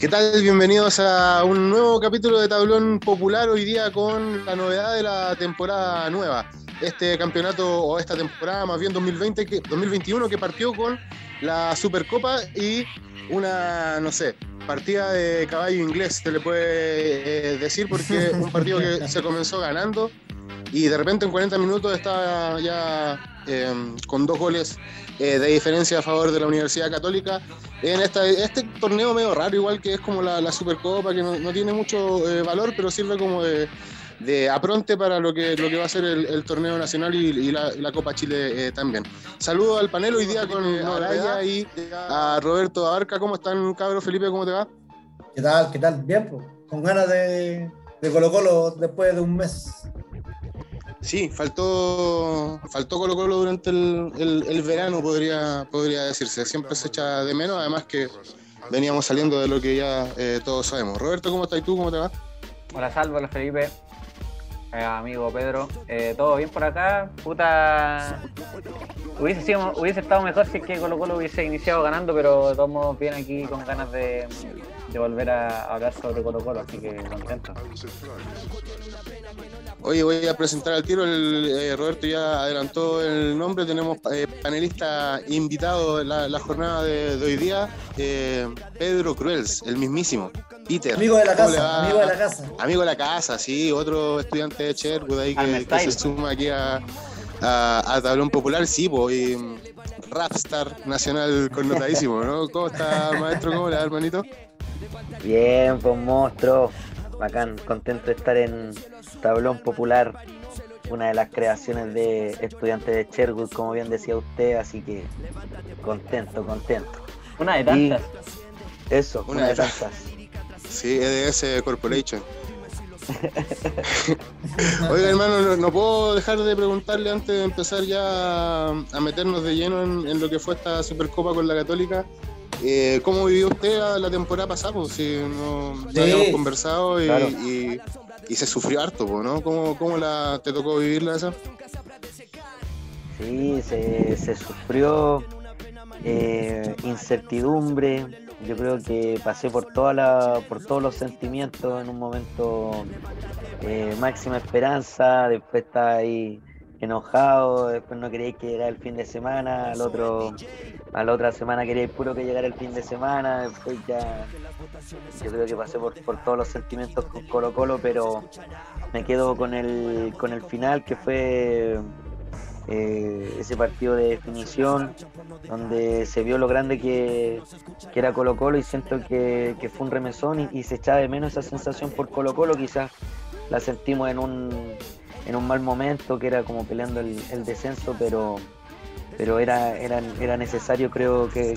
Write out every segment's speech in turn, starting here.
¿Qué tal? Bienvenidos a un nuevo capítulo de Tablón Popular hoy día con la novedad de la temporada nueva. Este campeonato o esta temporada, más bien 2020, que, 2021, que partió con la Supercopa y una, no sé, partida de caballo inglés, se le puede eh, decir, porque un partido que se comenzó ganando y de repente en 40 minutos está ya eh, con dos goles eh, de diferencia a favor de la Universidad Católica en esta, este torneo medio raro, igual que es como la, Supercopa, que no, tiene mucho eh, valor, pero sirve como de, apronte para lo que, lo que va a ser el, torneo nacional y, la, Copa Chile eh, también. Saludo al panel hoy día con Araya y a Roberto Abarca. ¿Cómo están, cabros? Felipe, ¿cómo te va? ¿Qué tal? ¿Qué tal? Bien, pues, con ganas de, de Colo Colo después de un mes. Sí, faltó, faltó Colo Colo durante el, verano, podría, podría decirse. Siempre se echa de menos, además que veníamos saliendo de lo que ya eh, todos sabemos. Roberto, ¿cómo estás tú? ¿Cómo te va? Hola, Salvo, hola, Felipe. Eh, amigo Pedro, eh, ¿todo bien por acá? Puta. Hubiese, sido, hubiese estado mejor si es que Colo Colo hubiese iniciado ganando, pero estamos bien aquí con ganas de, de volver a hablar sobre Colo Colo, así que contento. Oye, voy a presentar al tiro, el, eh, Roberto ya adelantó el nombre, tenemos eh, panelista invitado en la, jornada de, hoy día, eh, Pedro Cruels, el mismísimo, Peter. Amigo de la casa, amigo de la casa. Amigo de la casa, sí, otro estudiante de Cherwood ahí que, se suma aquí a, Tablón Popular, sí, pues, rapstar nacional connotadísimo, ¿no? ¿Cómo está, maestro? ¿Cómo le va, hermanito? Bien, pues monstruo. Bacán, contento de estar en Tablón Popular, una de las creaciones de estudiantes de Cherwood, como bien decía usted, así que contento, contento. Una de tantas. eso, una, de tantas. Sí, EDS Corporation. Oiga, hermano, no, puedo dejar de preguntarle antes de empezar ya a meternos de lleno en, lo que fue esta Supercopa con la Católica. Eh, ¿Cómo vivió usted la, temporada pasada? Pues, si no, habíamos conversado y, se sufrió harto, ¿no? ¿Cómo, cómo la, te tocó vivirla esa? Sí, se, sufrió eh, incertidumbre. Yo creo que pasé por toda la, por todos los sentimientos en un momento eh, máxima esperanza, después está ahí enojado, después no quería que era el fin de semana, al otro, a la otra semana quería puro que llegara el fin de semana, después ya yo creo que pasé por, todos los sentimientos con Colo Colo, pero me quedo con el, con el final que fue eh, ese partido de definición donde se vio lo grande que, era Colo Colo y siento que, fue un remesón y, se echaba de menos esa sensación por Colo Colo, quizás la sentimos en un en un mal momento, que era como peleando el, descenso, pero pero era, era, necesario creo que,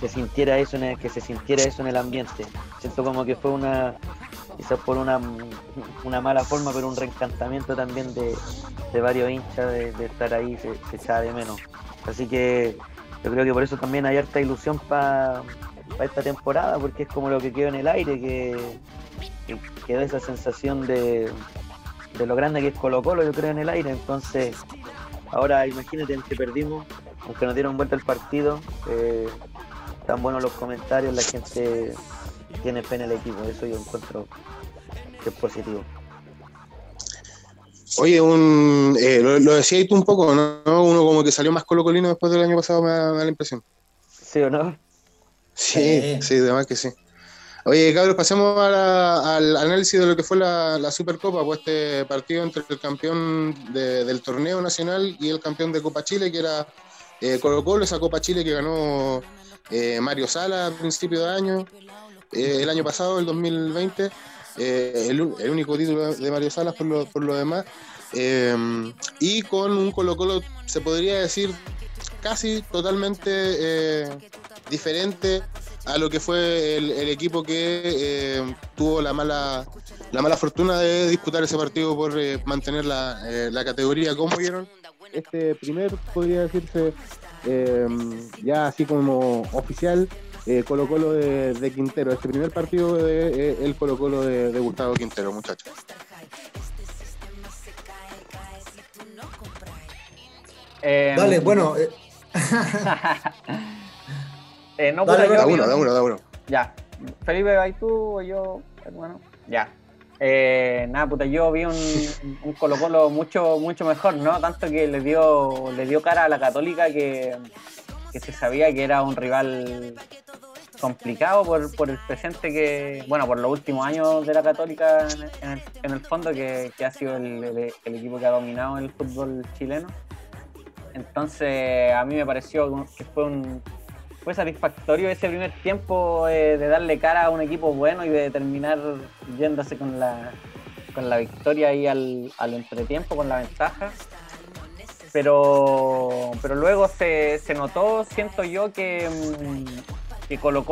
se sintiera eso en el, que se sintiera eso en el ambiente. Siento como que fue una quizás por una, una mala forma, pero un reencantamiento también de, varios hinchas de, estar ahí, se, se, echaba de menos. Así que yo creo que por eso también hay harta ilusión para esta temporada, porque es como lo que quedó en el aire, que, que esa sensación de, de lo grande que es Colo Colo, yo creo, en el aire. Entonces, ahora imagínate, que perdimos, aunque nos dieron vuelta el partido, eh, tan buenos los comentarios, la gente tiene fe en el equipo, eso yo encuentro que es positivo. Oye, un, eh, lo, decías tú un poco, ¿no? Uno como que salió más colocolino después del año pasado, me da, la impresión. ¿Sí o no? Sí, sí, además que sí. Oye, cabros, pasemos al análisis de lo que fue la, Supercopa, pues este partido entre el campeón del torneo nacional y el campeón de Copa Chile, que era eh, Colo Colo, esa Copa Chile que ganó eh, Mario Sala a principio de año, eh, el año pasado, el 2020, eh, el, único título de Mario Salas por lo, por lo demás, y con un Colo Colo, se podría decir, casi totalmente diferente a lo que fue el, equipo que eh, tuvo la mala la mala fortuna de disputar ese partido por eh, mantener la, eh, la, categoría. ¿Cómo vieron este primer, podría decirse, ya así como oficial, Colo Colo de, Quintero, este primer partido de el Colo Colo de, de Gustavo Quintero, muchachos? Dale, bueno. Eh, no, da uno, da uno, da uno. Ya. Felipe, ¿vais tú o yo, hermano? Ya. Eh, nada, puta, yo vi un, un, Colo Colo mucho, mucho mejor, ¿no? Tanto que le dio, le dio cara a la Católica que, que se sabía que era un rival complicado por, por, el presente que, bueno, por los últimos años de la Católica en el, en el, fondo, que, que, ha sido el, el, el, equipo que ha dominado el fútbol chileno. Entonces, a mí me pareció que fue un, fue satisfactorio ese primer tiempo eh, de darle cara a un equipo bueno y de terminar yéndose con la, con la victoria ahí al, al entretiempo, con la ventaja. Pero, pero luego se, se notó, siento yo, que, mm, que Colo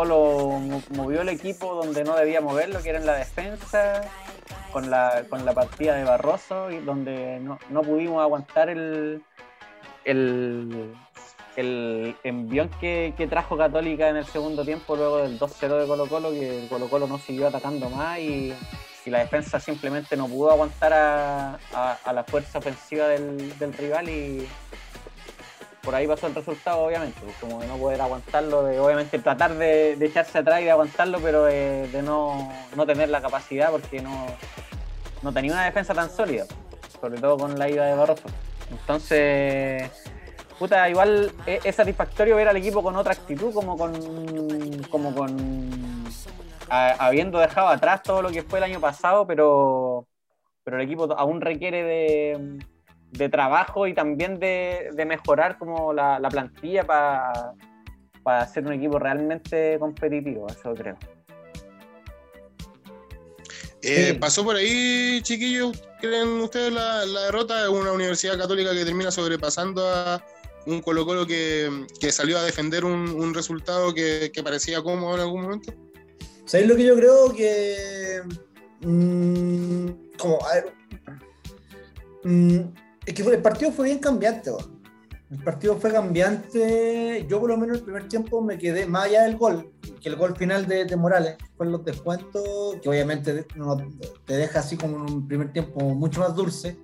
movió el equipo donde no debía moverlo, que era en la defensa, con la, con la partida de Barroso, y donde no, no pudimos aguantar el, el, el envión que, que, trajo Católica en el segundo tiempo luego del 2-0 de Colo Colo, que Colo Colo no siguió atacando más y, y la defensa simplemente no pudo aguantar a, a, la fuerza ofensiva del, del, rival y por ahí pasó el resultado obviamente, pues como de no poder aguantarlo, de obviamente tratar de, echarse atrás y de aguantarlo, pero de, de no, no, tener la capacidad porque no, no tenía una defensa tan sólida, sobre todo con la ida de Barroso. Entonces puta, igual es, satisfactorio ver al equipo con otra actitud, como con. como con. A, habiendo dejado atrás todo lo que fue el año pasado, pero. Pero el equipo aún requiere de, de trabajo y también de, de mejorar como la, la plantilla para para ser un equipo realmente competitivo, eso creo. Eh, ¿Pasó por ahí, chiquillos? ¿Creen ustedes la, la, derrota de una universidad católica que termina sobrepasando a, un Colo Colo que, que salió a defender un, un resultado que, que, parecía cómodo en algún momento? ¿Sabéis lo que yo creo? Que. Mmm, como. Mmm, es que el partido fue bien cambiante. ¿o? El partido fue cambiante. Yo, por lo menos, el primer tiempo me quedé más allá del gol, que el gol final de, de Morales. Fue los descuentos, que obviamente no, te deja así como un primer tiempo mucho más dulce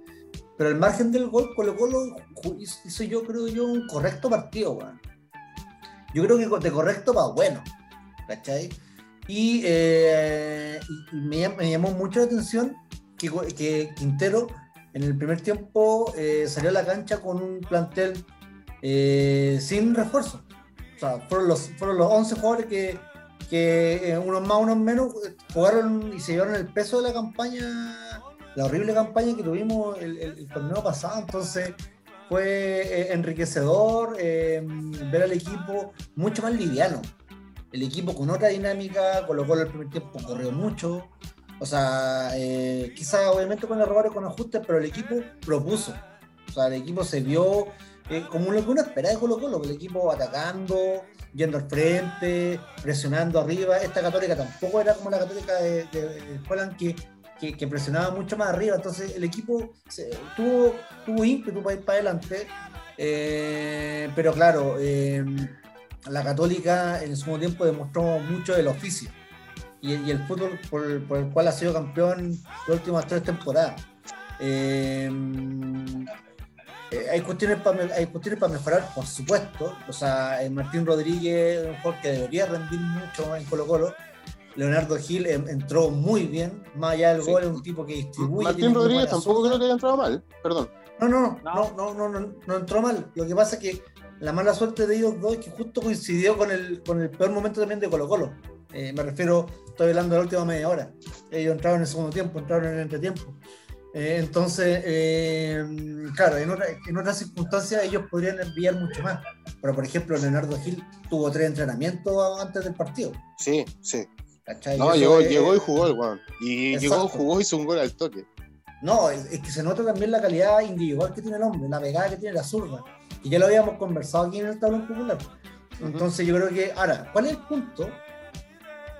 pero el margen del gol, Colo Colo hizo yo creo yo un correcto partido, weón. Yo creo que de correcto para bueno, ¿cachai? Y, eh, y me, llamó mucho la atención que, Quintero en el primer tiempo eh, salió a la cancha con un plantel eh, sin refuerzo. O sea, fueron los, fueron los 11 jugadores que, que eh, unos más, unos menos, jugaron y se llevaron el peso de la campaña la horrible campaña que tuvimos el, el, el torneo pasado. Entonces fue eh, enriquecedor eh, ver al equipo mucho más liviano. El equipo con otra dinámica, colocó el primer tiempo, corrió mucho. O sea, eh, quizás obviamente con errores, con ajustes, pero el equipo propuso. O sea, el equipo se vio eh, como lo que uno espera de Colo Colo, el equipo atacando, yendo al frente, presionando arriba. Esta católica tampoco era como la católica de, de, de que que, presionaba mucho más arriba, entonces el equipo tuvo, tuvo ímpetu para ir para adelante, eh, pero claro, eh, la Católica en su mismo tiempo demostró mucho del oficio y, el fútbol por, por, el cual ha sido campeón las últimas tres temporadas. Eh, hay cuestiones para hay cuestiones para mejorar, por supuesto. O sea, Martín Rodríguez, un jugador que debería rendir mucho en Colo Colo, Leonardo Gil entró muy bien, más allá del sí. gol, es un tipo que distribuye. Martín Rodríguez tampoco creo que haya entrado mal, perdón. No no no, no, no, no, no, entró mal. Lo que pasa es que la mala suerte de ellos dos es que justo coincidió con el, con el peor momento también de Colo Colo. Eh, me refiero, estoy hablando de la última media hora. Ellos entraron en el segundo tiempo, entraron en el entretiempo. Eh, entonces, eh, claro, en, otra, en, otras circunstancias ellos podrían enviar mucho más. Pero, por ejemplo, Leonardo Gil tuvo tres entrenamientos antes del partido. Sí, sí. ¿Cachai? No, llegó, es... llegó y jugó el weón. Y Exacto. llegó, jugó y hizo un gol al toque. No, es, es, que se nota también la calidad individual que tiene el hombre, la pegada que tiene la zurda. Y ya lo habíamos conversado aquí en el tablón popular. Entonces uh -huh. yo creo que, ahora, ¿cuál es el punto?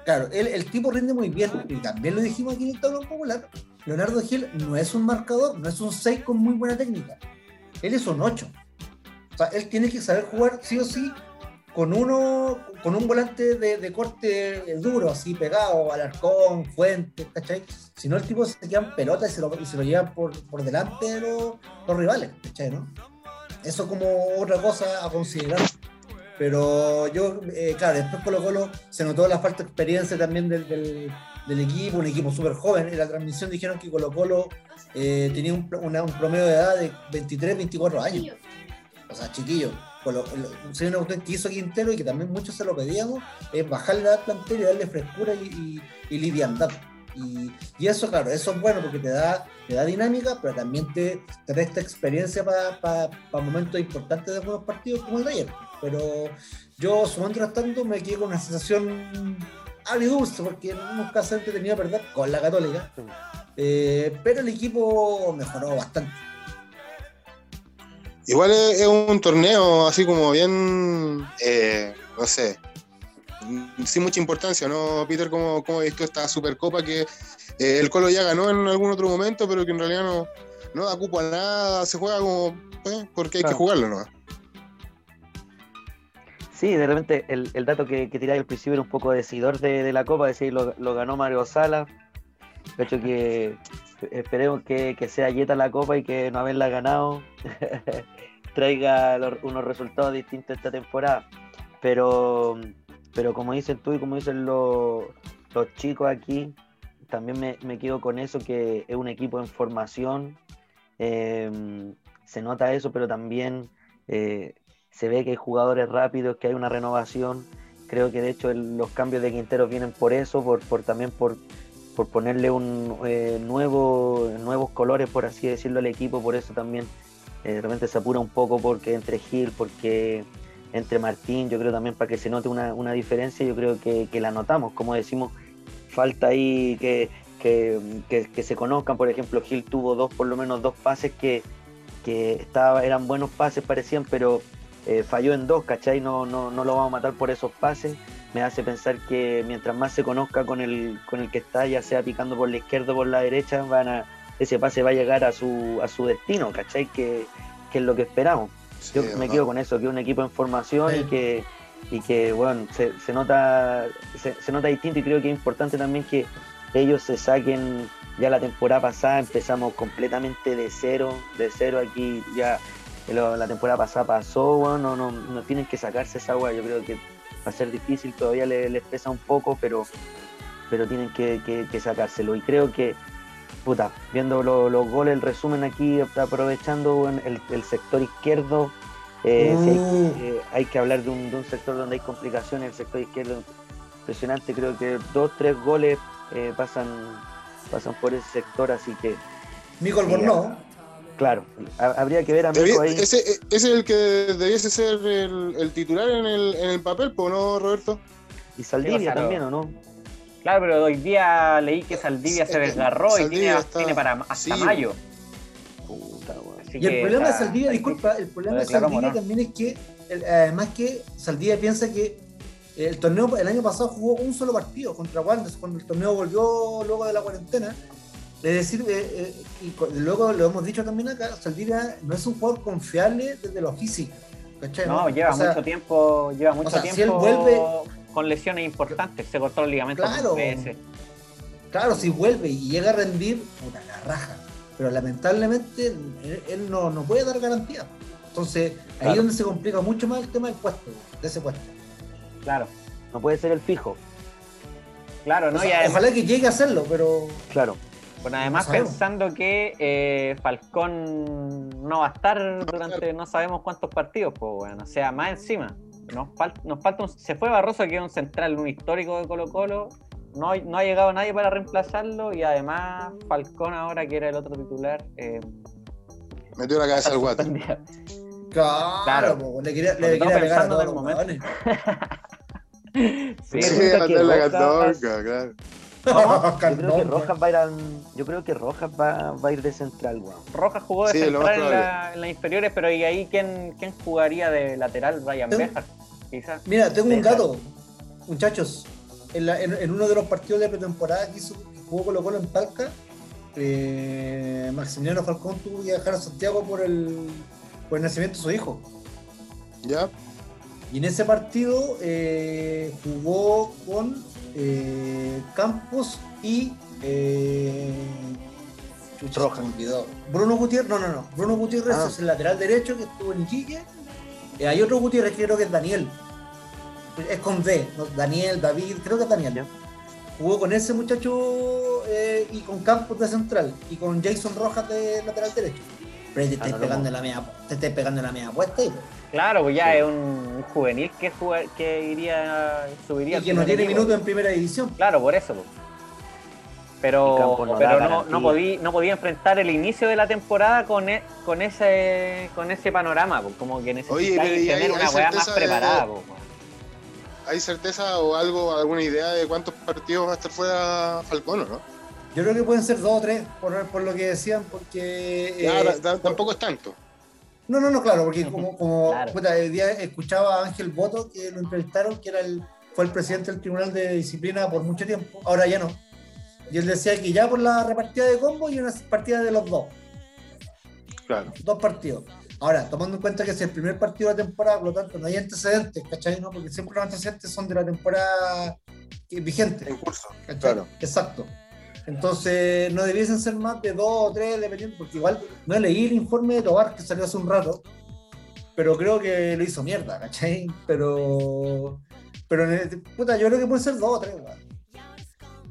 Claro, el, el, tipo rinde muy bien, y también lo dijimos aquí en el tablón popular. Leonardo Gil no es un marcador, no es un 6 con muy buena técnica. Él es un 8. O sea, él tiene que saber jugar sí o sí con uno, con un volante de, corte duro, así pegado, Alarcón, Fuente, ¿cachai? Si no, el tipo se queda en pelota y se lo, y se lo lleva por, por delante de los, los rivales, ¿cachai? ¿no? Eso como otra cosa a considerar. Pero yo, eh, claro, después Colo Colo se notó la falta de experiencia también del, del, equipo, un equipo súper joven. En la transmisión dijeron que Colo Colo eh, tenía un, un, promedio de edad de 23, 24 años. O sea, chiquillo. Si una cuestión que hizo Quintero y que también muchos se lo pedíamos, es bajarle la plantel y darle frescura y, y, y liviandad. Y, eso, claro, eso es bueno porque te da, te da dinámica, pero también te, te resta experiencia para momentos importantes de buenos partidos como el de ayer. Pero yo, sumando tanto, me quedé con una sensación agridulce, porque nunca se tenido perder con la Católica. Eh, pero el equipo mejoró bastante. Igual es, un torneo así como bien, eh, no sé, sin mucha importancia, ¿no, Peter? ¿Cómo, cómo visto esta Supercopa que eh, el Colo ya ganó en algún otro momento, pero que en realidad no, no da cupo a nada, se juega como porque hay que jugarlo, ¿no? Sí, de repente el, el dato que, que tiráis al principio era un poco decidor de, de la Copa, decir, lo, lo ganó Mario Sala. De hecho, que esperemos que, que, sea Yeta la Copa y que no haberla ganado traiga unos resultados distintos esta temporada. Pero, pero como dicen tú y como dicen los, los chicos aquí, también me, me, quedo con eso, que es un equipo en formación. Eh, se nota eso, pero también eh, se ve que hay jugadores rápidos, que hay una renovación. Creo que de hecho los cambios de Quinteros vienen por eso, por, por también por, por ponerle un eh, nuevo, nuevos colores, por así decirlo, al equipo. Por eso también eh, de repente se apura un poco porque entre Gil, porque entre Martín, yo creo también para que se note una, una diferencia, yo creo que, que, la notamos. Como decimos, falta ahí que, que, que, se conozcan. Por ejemplo, Gil tuvo dos, por lo menos dos pases que, estaba, eran buenos pases, parecían, pero eh, falló en dos, ¿cachai? No, no, no lo vamos a matar por esos pases. Me hace pensar que mientras más se conozca con el, con el que está, ya sea picando por la izquierda o por la derecha, van a, ese pase va a llegar a su, a su destino, ¿cachai? Que, que es lo que esperamos. Yo me quedo con eso, que es un equipo en formación y que y que bueno, se, se nota se, se, nota distinto y creo que es importante también que ellos se saquen ya la temporada pasada empezamos completamente de cero, de cero aquí ya la temporada pasada pasó, bueno, no, no, tienen que sacarse esa agua, yo creo que va a ser difícil, todavía les, pesa un poco, pero, pero tienen que, que, sacárselo. Y creo que, puta, viendo los goles, el resumen aquí, aprovechando el, el sector izquierdo, eh, mm. hay, que hablar de un, de un, sector donde hay complicaciones, el sector izquierdo impresionante, creo que dos, tres goles eh, pasan, pasan por ese sector, así que... Mico Albornoz. Claro, habría que ver a Mico ahí. Ese, ese, es el que debiese ser el, el titular en el, en el papel, ¿no, Roberto? Y Saldivia también, ¿o no? Claro, pero hoy día leí que Saldivia se desgarró y tiene, tiene, para hasta mayo. Puta, y el problema de Saldivia, disculpa, el problema de Saldivia también es que, además que Saldivia piensa que el torneo, el año pasado jugó un solo partido contra Wanderers cuando el torneo volvió luego de la cuarentena es decir, eh, eh, y luego lo hemos dicho también acá, Saldivia no es un jugador confiable desde lo físico. No, lleva mucho tiempo, lleva mucho tiempo vuelve, con lesiones importantes, se cortó el ligamento claro, Claro, si vuelve y llega a rendir, puta, la raja. Pero lamentablemente él, no, no, puede dar garantía. Entonces, ahí es donde se complica mucho más el tema del puesto, de ese puesto. Claro. No puede ser el fijo. Claro, ¿no? ojalá que llegue a hacerlo, pero. Claro. Bueno, además pensando que eh, Falcón no va a estar durante no sabemos cuántos partidos, pues bueno, o sea, más encima. Nos, nos falta un, se fue Barroso, que es un central, un histórico de Colo Colo. No, no ha llegado nadie para reemplazarlo y además Falcón ahora, que era el otro titular, eh, metió la cabeza al guate. Claro, claro. le quería, le quería pegar a todos los momento. sí, sí la católica, claro yo creo que Rojas va a ir a, yo creo que Rojas va, va a ir de central, weón. Rojas jugó de central en, la, en, las inferiores, pero ¿y ahí quién, quién jugaría de lateral? Ryan Bejar, quizás. Mira, tengo un dato, muchachos. En, la, en, uno de los partidos de pretemporada que, hizo, que jugó Colo Colo en Talca, eh, Maximiliano Falcón tuvo que viajar a Santiago por el, por el nacimiento de su hijo. ¿Ya? Y en ese partido eh, jugó con eh, Campos y eh, Roja. Bruno Gutiérrez, no, no, no. Bruno Gutiérrez ah. es el lateral derecho que estuvo en Iquique. Eh, hay otro Gutiérrez que creo que es Daniel, es con D, ¿no? Daniel, David, creo que es Daniel. Jugó con ese muchacho eh, y con Campos de central y con Jason Rojas de lateral derecho. Pero ahí te Ah, estáis pegando, la media, te estáis pegando en la media puesta ahí, po. Claro, pues ya Sí. es un, juvenil que, juega- que iría, subiría y que no tiene minutos en primera división. Claro, por eso. pues. Y Pero, no pero no, no, podí, no podía enfrentar el inicio de la temporada con, e- con ese con ese panorama, pues, como que ¿y hay- tener una weá más certeza de- preparada. pues. ¿Hay certeza o algo, alguna idea de cuántos partidos va a estar fuera Falcón o no? Yo creo que pueden ser dos o tres, por, por lo que decían, porque. Ya, eh, ta- ta- tampoco es tanto. No, no, no, claro, porque como, como Claro. puta, el día escuchaba a Ángel Boto, que lo entrevistaron, que era el, fue el presidente del Tribunal de Disciplina por mucho tiempo, ahora ya no. Y él decía que ya por la repartida de combo y una partida de los dos, Claro. dos partidos. Ahora, tomando en cuenta que es el primer partido de la temporada, por lo tanto no hay antecedentes, ¿cachai? No? Porque siempre los antecedentes son de la temporada que- vigente. En curso. ¿cachai? Claro. Exacto. Entonces, no debiesen ser más de dos o tres, dependiendo, porque igual no leí el informe de Tobar que salió hace un rato, pero creo que lo hizo mierda, ¿cachai? Pero, pero puta, yo creo que puede ser dos o tres, weón.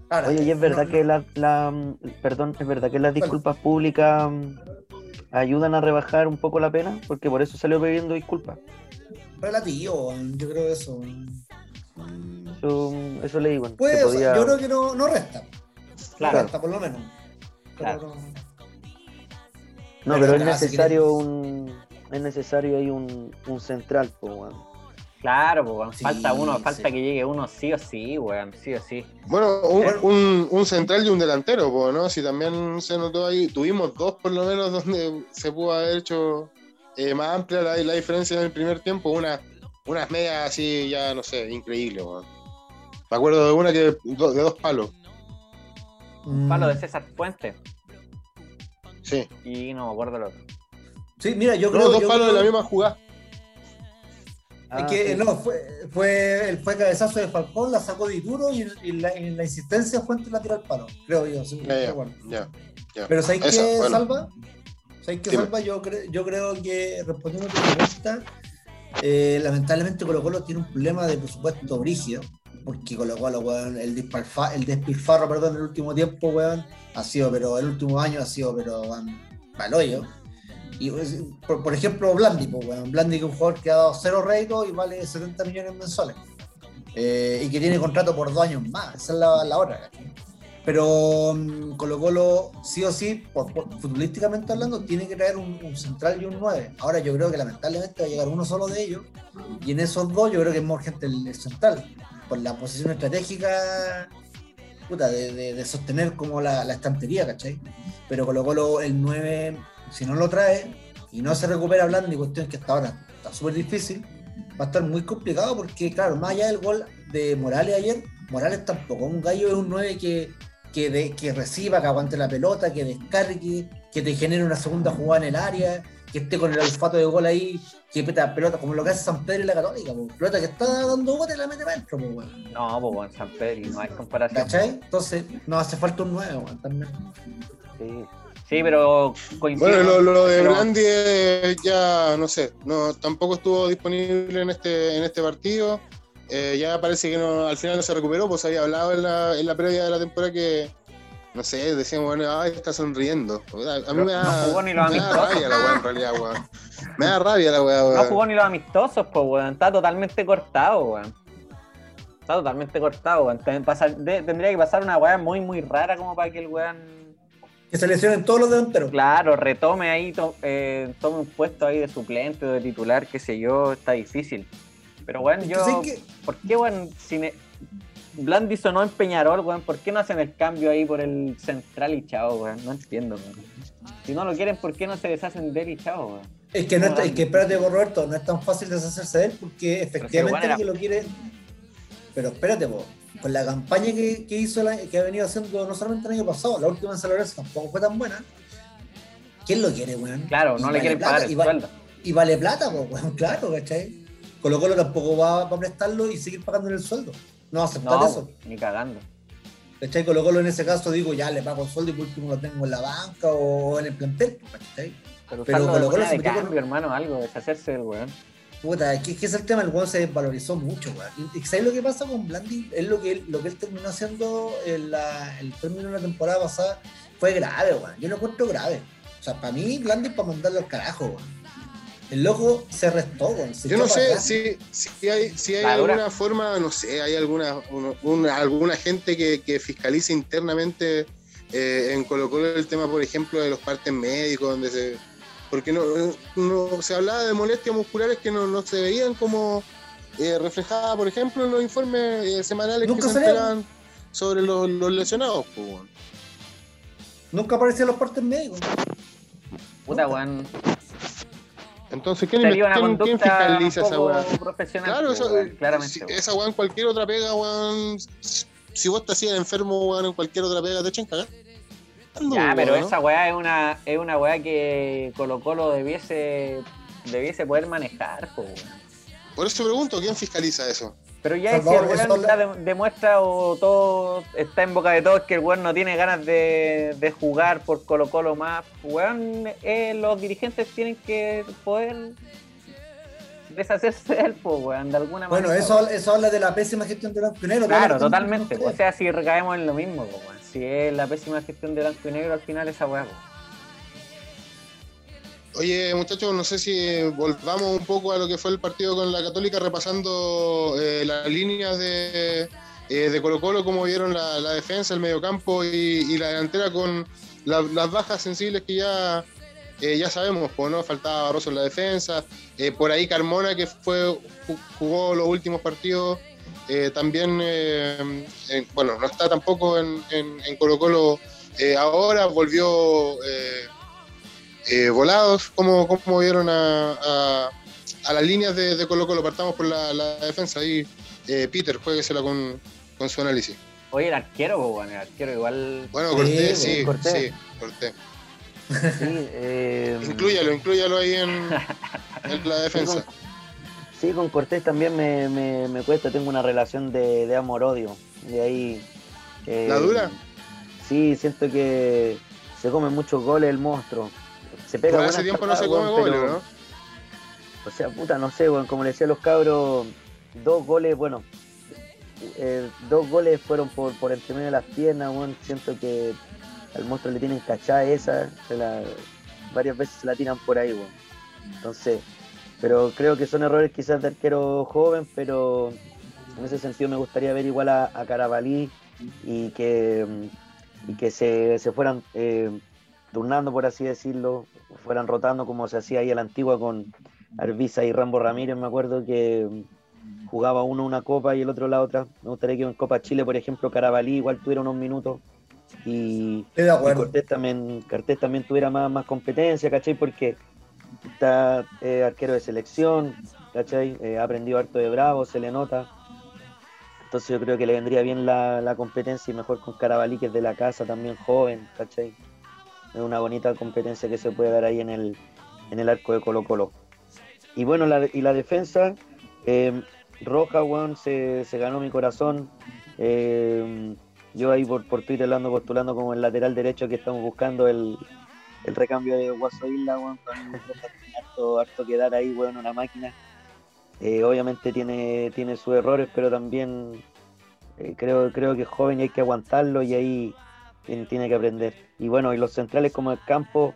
Ahora, Oye, y es verdad no- que la, la- perdón, es verdad que las disculpas públicas mm, ayudan a rebajar un poco la pena, porque por eso salió pidiendo disculpas. relativo, yo creo eso. Eso, eso le digo. Puede, que o sea, podía- yo creo que no, no resta. Claro. No resta, por lo menos. Pero Claro. no- No, pero pero es necesario un es necesario ahí un, un central, pues, weón. Claro, pues, weón, Sí, falta uno, falta sí. que llegue uno sí o sí, weón, sí o sí. Bueno, un, un- un central y un delantero, po, ¿no? Si también se notó ahí, tuvimos dos por lo menos donde se pudo haber hecho eh, más amplia la, la diferencia en el primer tiempo, una, unas medias así ya, no sé, increíble, weón. Me acuerdo de una que de dos palos, Mm. Palo de César Fuentes sí. y no me acuerdo lo otro. Sí, mira, yo No, creo dos yo palos de la misma jugada. Es Ah, que sí. no, fue, fue, el fue cabezazo de Falcón, la sacó de duro y, y la, y la insistencia fue entre la tiró al palo, creo yo. sí, ya, ya. Pero ¿sabéis qué, bueno. Salva? ¿Sabéis qué, Dime. Salva? Yo, cre- yo creo que, respondiendo a tu pregunta, eh, lamentablemente Colo Colo tiene un problema de presupuesto brígido, porque Colo Colo, weón, el, disparfa- el despilfarro, perdón, último tiempo, weón, ha sido, pero el último año ha sido, pero, weón, paloyo. Y, pues, por, por ejemplo, Blandi, pues, weón. Blandi que es un jugador que ha dado cero réditos y vale 70 millones mensuales. Eh, y que tiene contrato por dos años más. Esa es la, la hora. Pero mm, Colo Colo, sí o sí, por, por- futbolísticamente hablando, tiene que traer un, un central y un 9. Ahora yo creo que lamentablemente va a llegar uno solo de ellos. Y en esos dos yo creo que es más urgente el, el central. Por la posición estratégica puta, de, sostener como la, estantería, ¿cachai? Pero Colo Colo el 9, si no lo trae y no se recupera Blandi, cuestión que hasta ahora está súper difícil, va a estar muy complicado porque, claro, más allá del gol de Morales ayer, Morales tampoco, un gallo es un 9 que, que, de- que reciba, que aguante la pelota, que descargue, que te genere una segunda jugada en el área, que esté con el olfato de gol ahí, que peta pelota, como lo que hace San Pedro y la Católica, po. pelota que está dando bote y la mete para adentro, po, weón. No, pues weón, San Pedro, y no hay comparación. ¿cachai? Entonces, nos hace falta un 9, weón, también. Sí. Sí, pero coincido. Bueno, lo, lo de pero- Blandi ya, no sé, no tampoco estuvo disponible en este, en este partido. Eh, ya parece que no, al final no se recuperó, pues había hablado en la, en la previa de la temporada que, no sé, decíamos, bueno, ay, está sonriendo. A, a mí me da, No jugó ni los me da rabia la weá, en realidad, weón. Me da rabia la weá, No weón. jugó ni los amistosos, pues, weón. Está totalmente cortado, weón. Está totalmente cortado, weón. Tendría que pasar una weá muy, muy rara como para que el weón, Que se lesionen todos los delanteros. claro, retome ahí, to- eh, tome un puesto ahí de suplente o de titular, qué sé yo, está difícil. Pero, weón, yo... ¿Por qué, weón, si ne- Blandi sonó en Peñarol, weón? ¿Por qué no hacen el cambio ahí por el central y chao, weón? No entiendo, weón. Si no lo quieren, ¿por qué no se deshacen de él y chao, weón? Es que, no es, es que espérate, Roberto, no es tan fácil deshacerse de él porque efectivamente era- el que lo quiere. Pero espérate, po, con la campaña que, que hizo, la- que ha venido haciendo no solamente el año pasado, la última en San Lorenzo tampoco fue tan buena. ¿Quién lo quiere, weón? Claro, Y no le quieren plata, pagar el y va-. Y vale plata, weón, claro, ¿cachai? Colo Colo tampoco va, va a prestarlo y seguir pagándole el sueldo. No aceptar No, eso. ni cagando. ¿Cachai? Colo Colo en ese caso digo, ya le pago el sueldo y por último lo tengo en la banca o en el plantel, ¿cachai? Pero, Pero Colo Colo se metió con- cambio, hermano, algo, deshacerse del weón. Puta, que, es el tema, el weón se desvalorizó mucho, weón. ¿Y sabes lo que pasa con Blandi? Es lo que, él, lo que él terminó haciendo en la, el término de la temporada pasada fue grave, weón. Yo lo encuentro grave. O sea, para mí, Blandi es para mandarlo al carajo, weón. El loco se restó, weón. Yo no sé si, si, hay, si hay alguna forma, no sé, hay alguna, alguna gente que, que fiscalice internamente eh, en Colo Colo el tema, por ejemplo, de los partes médicos, donde se porque no, no, se hablaba de molestias musculares que no, se veían como eh, reflejadas, por ejemplo, en los informes eh, semanales que se entregan sobre los, lesionados. Nunca aparecían los partes médicos. Puta, weón. Entonces, ¿quién, ¿quién, ¿quién fiscaliza esa weón? Claro, esa, claramente. esa weón, cualquier otra pega, weón. Si vos te hacías enfermo, weón, en cualquier otra pega, te echan cagar. Ya, pero esa weá es una, es una weá que Colo Colo debiese, debiese poder manejar, Por eso te pregunto, ¿quién fiscaliza eso? Pero ya si el weón demuestra o todo está en boca de todos que el weón no tiene ganas de, jugar por Colo Colo más, weón, eh, los dirigentes tienen que poder deshacerse de él, pues, weón, de alguna manera. Bueno, eso, eso habla de la pésima gestión de los pioneros. Claro, totalmente. O sea, si recaemos en lo mismo, weón si es la pésima gestión de blanco y negro, al final esa hueá. Oye, muchachos, no sé si volvamos un poco a lo que fue el partido con la Católica, repasando eh, las líneas de, eh, de Colo Colo, cómo vieron la, defensa, el mediocampo y, y la delantera con las bajas sensibles que ya, eh, ya sabemos, pues, ¿no? Faltaba Barroso en la defensa, por ahí Carmona, que fue jugó los últimos partidos eh, también, eh, bueno, no está tampoco en, en, Colo Colo eh, ahora, volvió volados. ¿Cómo, ¿Cómo, vieron a, a, las líneas de, de, Colo Colo? Partamos por la, defensa ahí. Peter, jueguesela con, con su análisis. Oye, el arquero, bueno, el arquero igual. Bueno, Cortés, sí, sí, Cortés. Sí, inclúyalo, inclúyalo ahí en, en la defensa. Sí, con Cortés también me, me, cuesta, tengo una relación de, amor-odio. De ahí. Eh, ¿La dura? Sí, siento que se come muchos goles el monstruo. Se pega hace tiempo no se come goles, ¿no? O sea, puta, no sé, bueno, como le decía a los cabros, dos goles, bueno, eh, dos goles fueron por, por entre medio de las piernas, bueno, siento que al monstruo le tienen cachada esa, varias veces se la tiran por ahí, bueno. Entonces, pero creo que son errores quizás de arquero joven, pero en ese sentido me gustaría ver igual a, a Carabalí y que, y que se, fueran eh, turnando, por así decirlo, fueran rotando como se hacía ahí a la antigua con Arvisa y Rambo Ramírez, me acuerdo que jugaba uno una copa y el otro la otra. Me gustaría que en Copa Chile, por ejemplo, Carabalí igual tuviera unos minutos y, y Cortés también, Cortés también tuviera más, más competencia, ¿cachai? Porque está eh, arquero de selección, ¿cachai? Eh, ha aprendido harto de Bravo, se le nota. Entonces yo creo que le vendría bien la, competencia y mejor con Carabalí, que es de la casa, también joven, ¿cachai? Es una bonita competencia que se puede dar ahí en el, en el arco de Colo Colo. Y bueno, la, y la defensa, eh, Roja, Juan, se, ganó mi corazón. yo ahí por, por Twitter ando postulando como el lateral derecho que estamos buscando el, el recambio de Guaso Isla, weón, con harto, harto que dar ahí, weón, una máquina. Eh, obviamente tiene, tiene sus errores, pero también eh, creo, creo que es joven y hay que aguantarlo y ahí tiene, que aprender. Y bueno, y los centrales como el campo,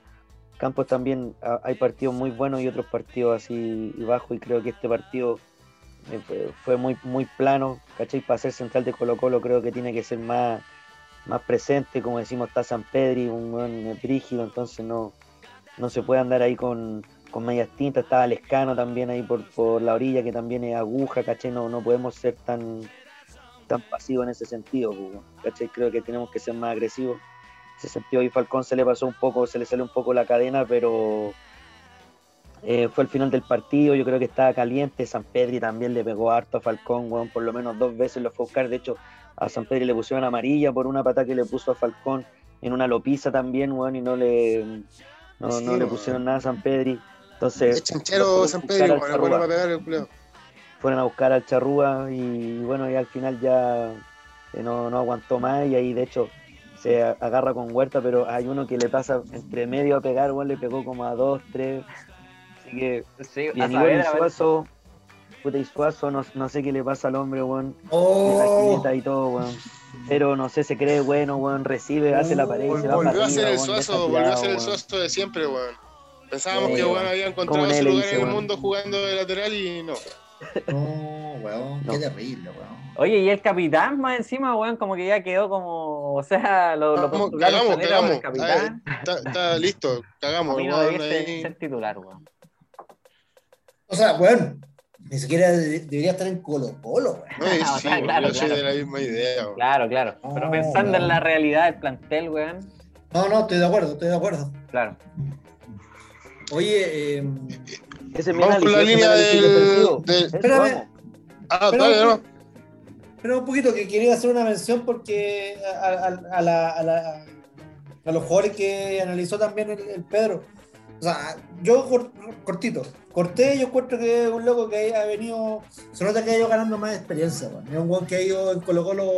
Campos también hay partidos muy buenos y otros partidos así bajos y creo que este partido eh, fue, muy, muy plano, ¿cachai? Para ser central de Colo Colo creo que tiene que ser más, más presente, como decimos, está San Pedri, un buen brígido, entonces no, no se puede andar ahí con, con medias tintas, está Lescano también ahí por, por la orilla, que también es aguja, caché, no, no podemos ser tan, tan pasivos en ese sentido, caché, creo que tenemos que ser más agresivos. En ese sentido, ahí Falcón se le pasó un poco, se le salió un poco la cadena, pero eh, fue el final del partido, yo creo que estaba caliente, San Pedri también le pegó harto a Falcón, por lo menos dos veces lo fue a buscar, de hecho a San Pedro le pusieron amarilla por una pata que le puso a Falcón en una lopiza también, weón, y no le no, le pusieron nada a San Pedri. Entonces, chanchero San Pedro, bueno, para pegar el Fueron a buscar al Charrúa y bueno, y al final ya eh, no, aguantó más y ahí de hecho se agarra con Huerta, pero hay uno que le pasa entre medio a pegar, weón, le pegó como a dos, tres, Así que, Sí, y a nivel. Suazo, puta y Suazo, no, no sé qué le pasa al hombre, weón. Oh, y todo, weón. Pero no sé, se cree bueno, weón, recibe, hace la pared, y se va para Volvió a ser el weón, suazo, volvió a ser el suazo de siempre, weón. Pensábamos Sí, que weón. había encontrado su lugar dice, en el mundo jugando de lateral y no. No, weón, No. qué terrible, weón. Oye, y el capitán más encima, weón, como que ya quedó como, o sea, lo, lo Vamos, cagamos, el cagamos. capitán. Está, está listo, cagamos. no weón ahí- ser titular, weón. O sea, weón, ni siquiera de- debería estar en Colo Colo, weón. No, O sí, sea, weón, claro, yo soy claro. de la misma idea, weón. Claro, claro. Pero Oh, pensando en la realidad del plantel, weón, No, no, estoy de acuerdo, estoy de acuerdo. claro. Oye, eh, Ese es mi Vamos con la línea Eso, Espérame. vamos. Ah, Pero- dale, no. pero un poquito que quería hacer una mención porque a, a- a la- a la- a los jugadores que analizó también el, el Pedro. O sea, yo cor- cortito, corté, yo encuentro que es un loco que ha venido, se nota que ha ido ganando más experiencia. Es un weón que ha ido en Colo Colo,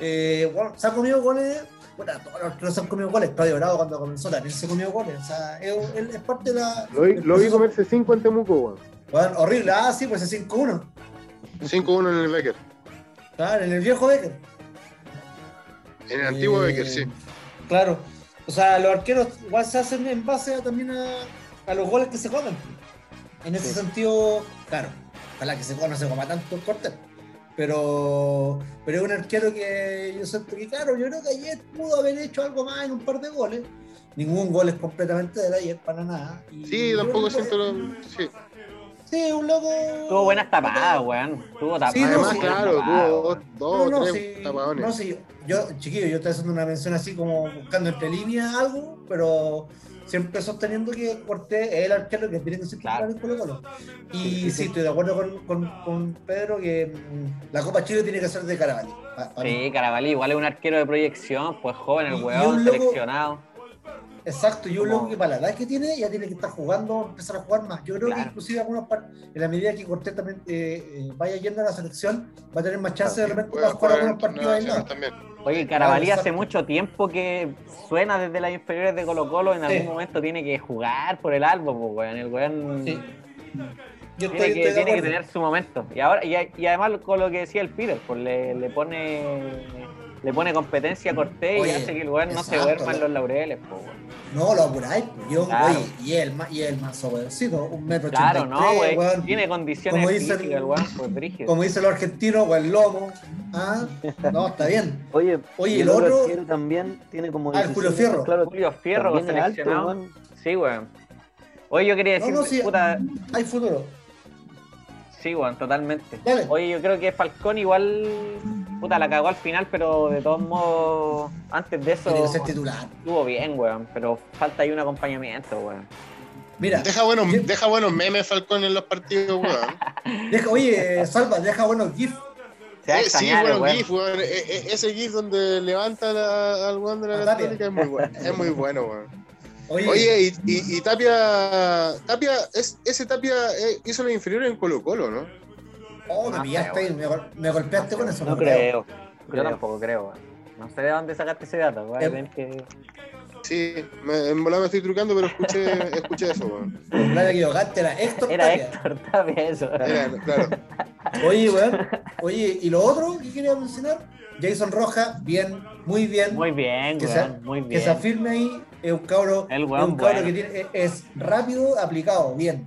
eh, bueno, se ha comido goles, bueno, todos los que se han comido goles, Claudio Bravo cuando comenzó también se comió goles, o sea, es, es- es parte de la... Lo vi, lo vi comerse 5 en Temuco, weón. Weón, horrible, ah, sí, pues es 5-1, 5-1 en el Becker. claro, en el viejo Becker. En el antiguo Eh, Becker, sí. Claro. O sea, los arqueros igual se hacen en base a- también a, a los goles que se comen. En ese sentido, claro, ojalá que se no se coma tanto el corte. Pero, pero es un arquero que yo siento que, claro, yo creo que ayer pudo haber hecho algo más en un par de goles. Ningún gol es completamente del ayer, para nada. Y Sí, tampoco siento lo. Sí. Sí, un loco. Tuvo buenas tapadas, weón. Tuvo tapadas. Sí, no, Además, sí. claro, tuvo dos, dos No, no, tres sí, tapadones. no, sí, yo, chiquillo, yo estoy haciendo una mención así como buscando entre líneas algo, pero siempre sosteniendo que Cortés es el arquero que tiene que ser titular Claro. en Colo Colo. Y sí, estoy de acuerdo con, con- con Pedro que mm, la Copa Chile tiene que ser de Carabalí. pa mí. Sí, Carabalí, igual es un arquero de proyección, pues joven, el loco- seleccionado. Exacto, yo loco que para la edad que tiene ya tiene que estar jugando, empezar a jugar más. Yo creo que inclusive algunos en la medida que Cortés también eh, eh, vaya yendo a la selección, va a tener más chance de repente para jugar jugar algunos partidos aislados. Oye, Carabalí hace mucho tiempo que suena desde las inferiores de Colo Colo, en Sí. algún momento tiene que jugar por el álbum, pues, weón. El weón Sí. Yo tiene, estoy, que, estoy tiene que tener su momento. Y ahora y, y además con lo que decía el Peter, pues le, le pone le pone competencia a Cortés Oye, y hace que el weón no se duerma en lo- los laureles, weón. No, lo apuráis, yo, Claro. oye, y el más, y el más jovencito, un metro Claro, ochenta y no, tres, güey. weón. Tiene condiciones como dice el- físicas, el weón, pues brígido. Como dicen los argentinos, o el lomo. Ah, no, está bien. Oye, Oye, el el otro también tiene como Ah, el Julio 16 Fierro. Claro, Julio Fierro alto, seleccionado. weón. sí, weón. Oye, yo quería No, decir, no, sí. puta, Hay futuro. Sí, weón, totalmente. Dale. Oye, yo creo que Falcón igual, puta, la cagó al final, pero de todos modos, antes de eso, Tiene que ser titular. estuvo bien, weón, pero falta ahí un acompañamiento, weón. Mira, Deja buenos, deja buenos memes Falcón en los partidos, weón. deja- oye, Salva, deja buenos GIF. Se va a Eh, sí, bueno, weón. GIF, weón. Eh, eh, ese GIF donde levanta la- al weón de la. Católica es muy bueno. Es muy bueno, weón. Oye, Oye, y, y- y Tapia, Tapia, es, ese Tapia hizo lo inferior en Colo Colo, ¿no? Oh, me pillaste ahí, me, gol- me golpeaste con eso. No creo. Yo creo. tampoco creo, weón. No sé de dónde sacaste ese dato, weón. Eh, tener que... Sí, me, en volada me estoy trucando, pero escuché, escuché eso, weón. No me equivocaste, era Héctor Era Tapia. Héctor Tapia eso. Era, claro. Oye, weón. Oye, y lo otro que quería mencionar, Jason Roja, bien, muy bien. Muy bien, que, se, muy que bien. se afirme ahí, es un cabro, El weón un cabro bueno. que tiene, es, es rápido, aplicado, bien.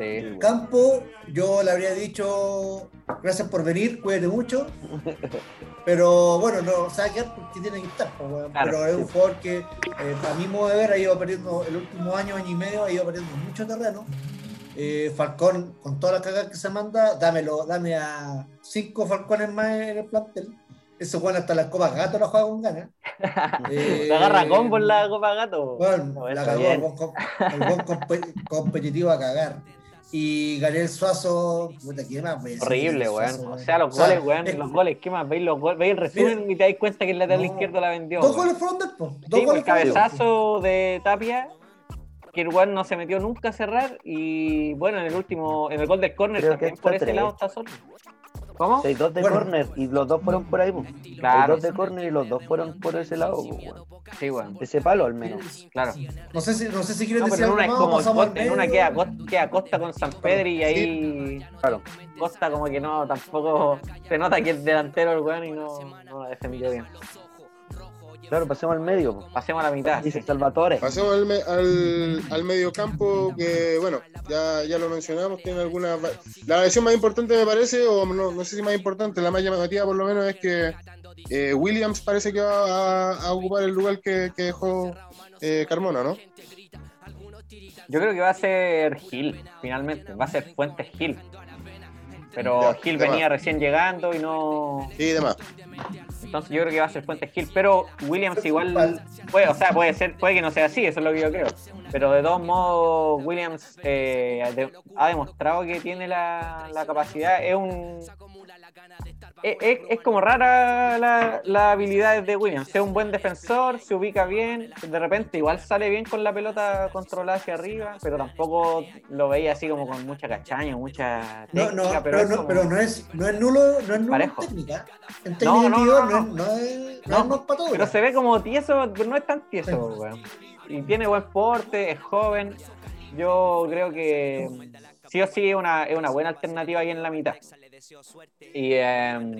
Sí. Campo, yo le habría dicho gracias por venir, cuídate mucho. Pero bueno, no se va a quedar porque tiene que estar. Claro, pero es un sí. jugador que, eh, a mi modo de ver, ha ido perdiendo el último año, año y medio, ha ido perdiendo mucho terreno. Eh, Falcón, con toda la cagada que se manda, dámelo, dame a cinco Falcones más en el plantel. Eso bueno, hasta las copas gato la juega con ganas. Eh, Se agarra combo en la Copa Gato. bueno, No, la cagó, el buen, competitivo a cagar. Y Gabriel Suazo, puta, ¿qué más? Horrible, weón. Suazo, O sea, los O sea, goles, weón. es- Los goles, ¿qué más? Veis los goles, veis el resumen y te das cuenta que el lateral No. izquierdo la vendió. Dos goles fueron po. Dos Sí, goles el po. cabezazo de Tapia, que el weón no se metió nunca a cerrar. Y bueno, en el último, en el gol del córner también por ese tres. lado está solo. ¿Cómo? 6-2 de Bueno. corner y los dos fueron por ahí. Claro. 6-2 de corner y los dos fueron por ese lado. Sí, weón. Ese palo al menos. Claro. No sé si, no sé si quieres No, decir pero en algo una es como Costa- en queda, Costa- queda Costa con San Pedro y ahí Claro. Costa como que no, tampoco se nota que es delantero el weón y no, no la defendió bien. Claro, pasemos al medio. po. Pasemos a la mitad. Dice Salvatore. Pasemos al, me- al, al mediocampo que, bueno, ya, ya lo mencionamos, tiene algunas... va- La versión más importante me parece, o no, no sé si más importante, la más llamativa por lo menos es que eh, Williams parece que va a, a ocupar el lugar que, que dejó eh, Carmona, ¿no? Yo creo que va a ser Gil, finalmente. Va a ser Fuentes Gil. Pero Ya, Gil de venía más. recién llegando y no. Sí, y demás. Entonces yo creo que va a ser Fuentes Gil. Pero Williams igual. Puede, o sea, puede ser, puede que no sea así, eso es lo que yo creo. Pero de todos modos, Williams eh, de- ha demostrado que tiene la, la capacidad. Es un. Es, es- es como rara la, la habilidad de Williams. Es un buen defensor, se ubica bien. De repente, igual sale bien con la pelota controlada hacia arriba, pero tampoco lo veía así como con mucha cachaña, mucha técnica. no, pero, no, como- pero no es, no es nulo, no es nulo Parejo. en técnica. En técnica no, no, no, es- no es, no No, es para todo. Pero se ve como tieso, pero no es tan tieso, weón. Y tiene buen porte, es joven. Yo creo que sí o sí es una, es una buena alternativa ahí en la mitad. Y em,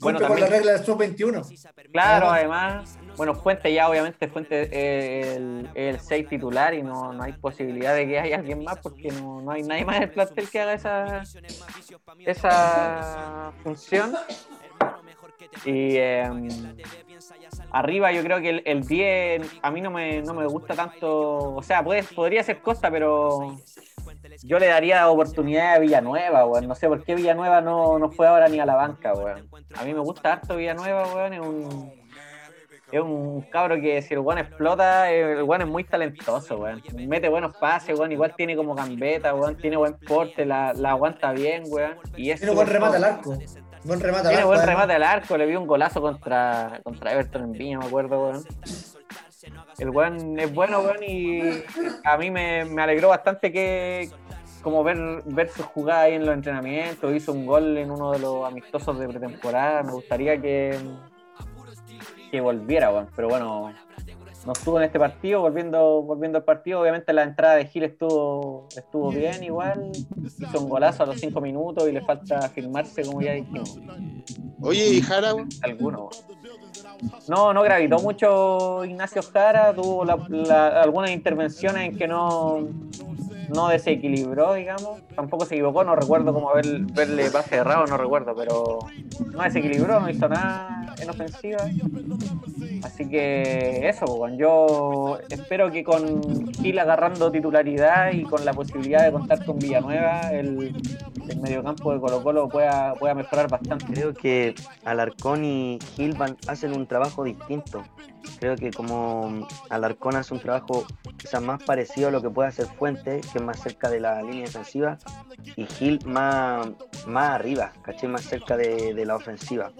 bueno, con la también, regla del sub-21. claro, además, bueno, Fuente ya obviamente Fuente es el, el 6 titular y no, no hay posibilidad de que haya alguien más porque no, no hay nadie más en el plantel que haga esa, esa función. Y em, arriba yo creo que el, el 10 a mí no me, no me gusta tanto, o sea, puede, podría ser Costa, pero yo le daría oportunidad a Villanueva, weón. No sé por qué Villanueva no, no fue ahora ni a la banca, weón. A mí me gusta harto Villanueva, weón. Es un, es un cabro que si el weón explota, el weón es muy talentoso, weón. Mete buenos pases, weón. Igual tiene como gambeta, weón. Tiene buen porte, la, la aguanta bien, weón. Y es Tiene buen remate al arco. Buen remate al Tiene buen remate al arco, le vi un golazo contra, contra Everton en Viña, me acuerdo, weón. El weón es bueno, weón, y a mí me, me alegró bastante que como ver, ver su jugada ahí en los entrenamientos, hizo un gol en uno de los amistosos de pretemporada, me gustaría que, que volviera, weón, pero bueno, no estuvo en este partido, volviendo, volviendo al partido, obviamente la entrada de Gil estuvo, estuvo bien igual, hizo un golazo a los cinco minutos y le falta firmarse como ya dijimos Oye, ¿y Jara? alguno. No, no gravitó mucho Ignacio Jara, tuvo la- la- algunas intervenciones en que no, no desequilibró, digamos. Tampoco se equivocó, no recuerdo cómo ver, verle pase errado, no recuerdo, pero no desequilibró, no hizo nada en ofensiva. Así que eso, pues, yo espero que con Gil agarrando titularidad y con la posibilidad de contar con Villanueva, el, el mediocampo de Colo Colo pueda, pueda mejorar bastante. Creo que Alarcón y Gil van- hacen un trabajo distinto. Creo que como Alarcón hace un trabajo quizás más parecido a lo que puede hacer Fuente, que es más cerca de la línea defensiva, y Gil más, más arriba, caché más cerca de, de la ofensiva.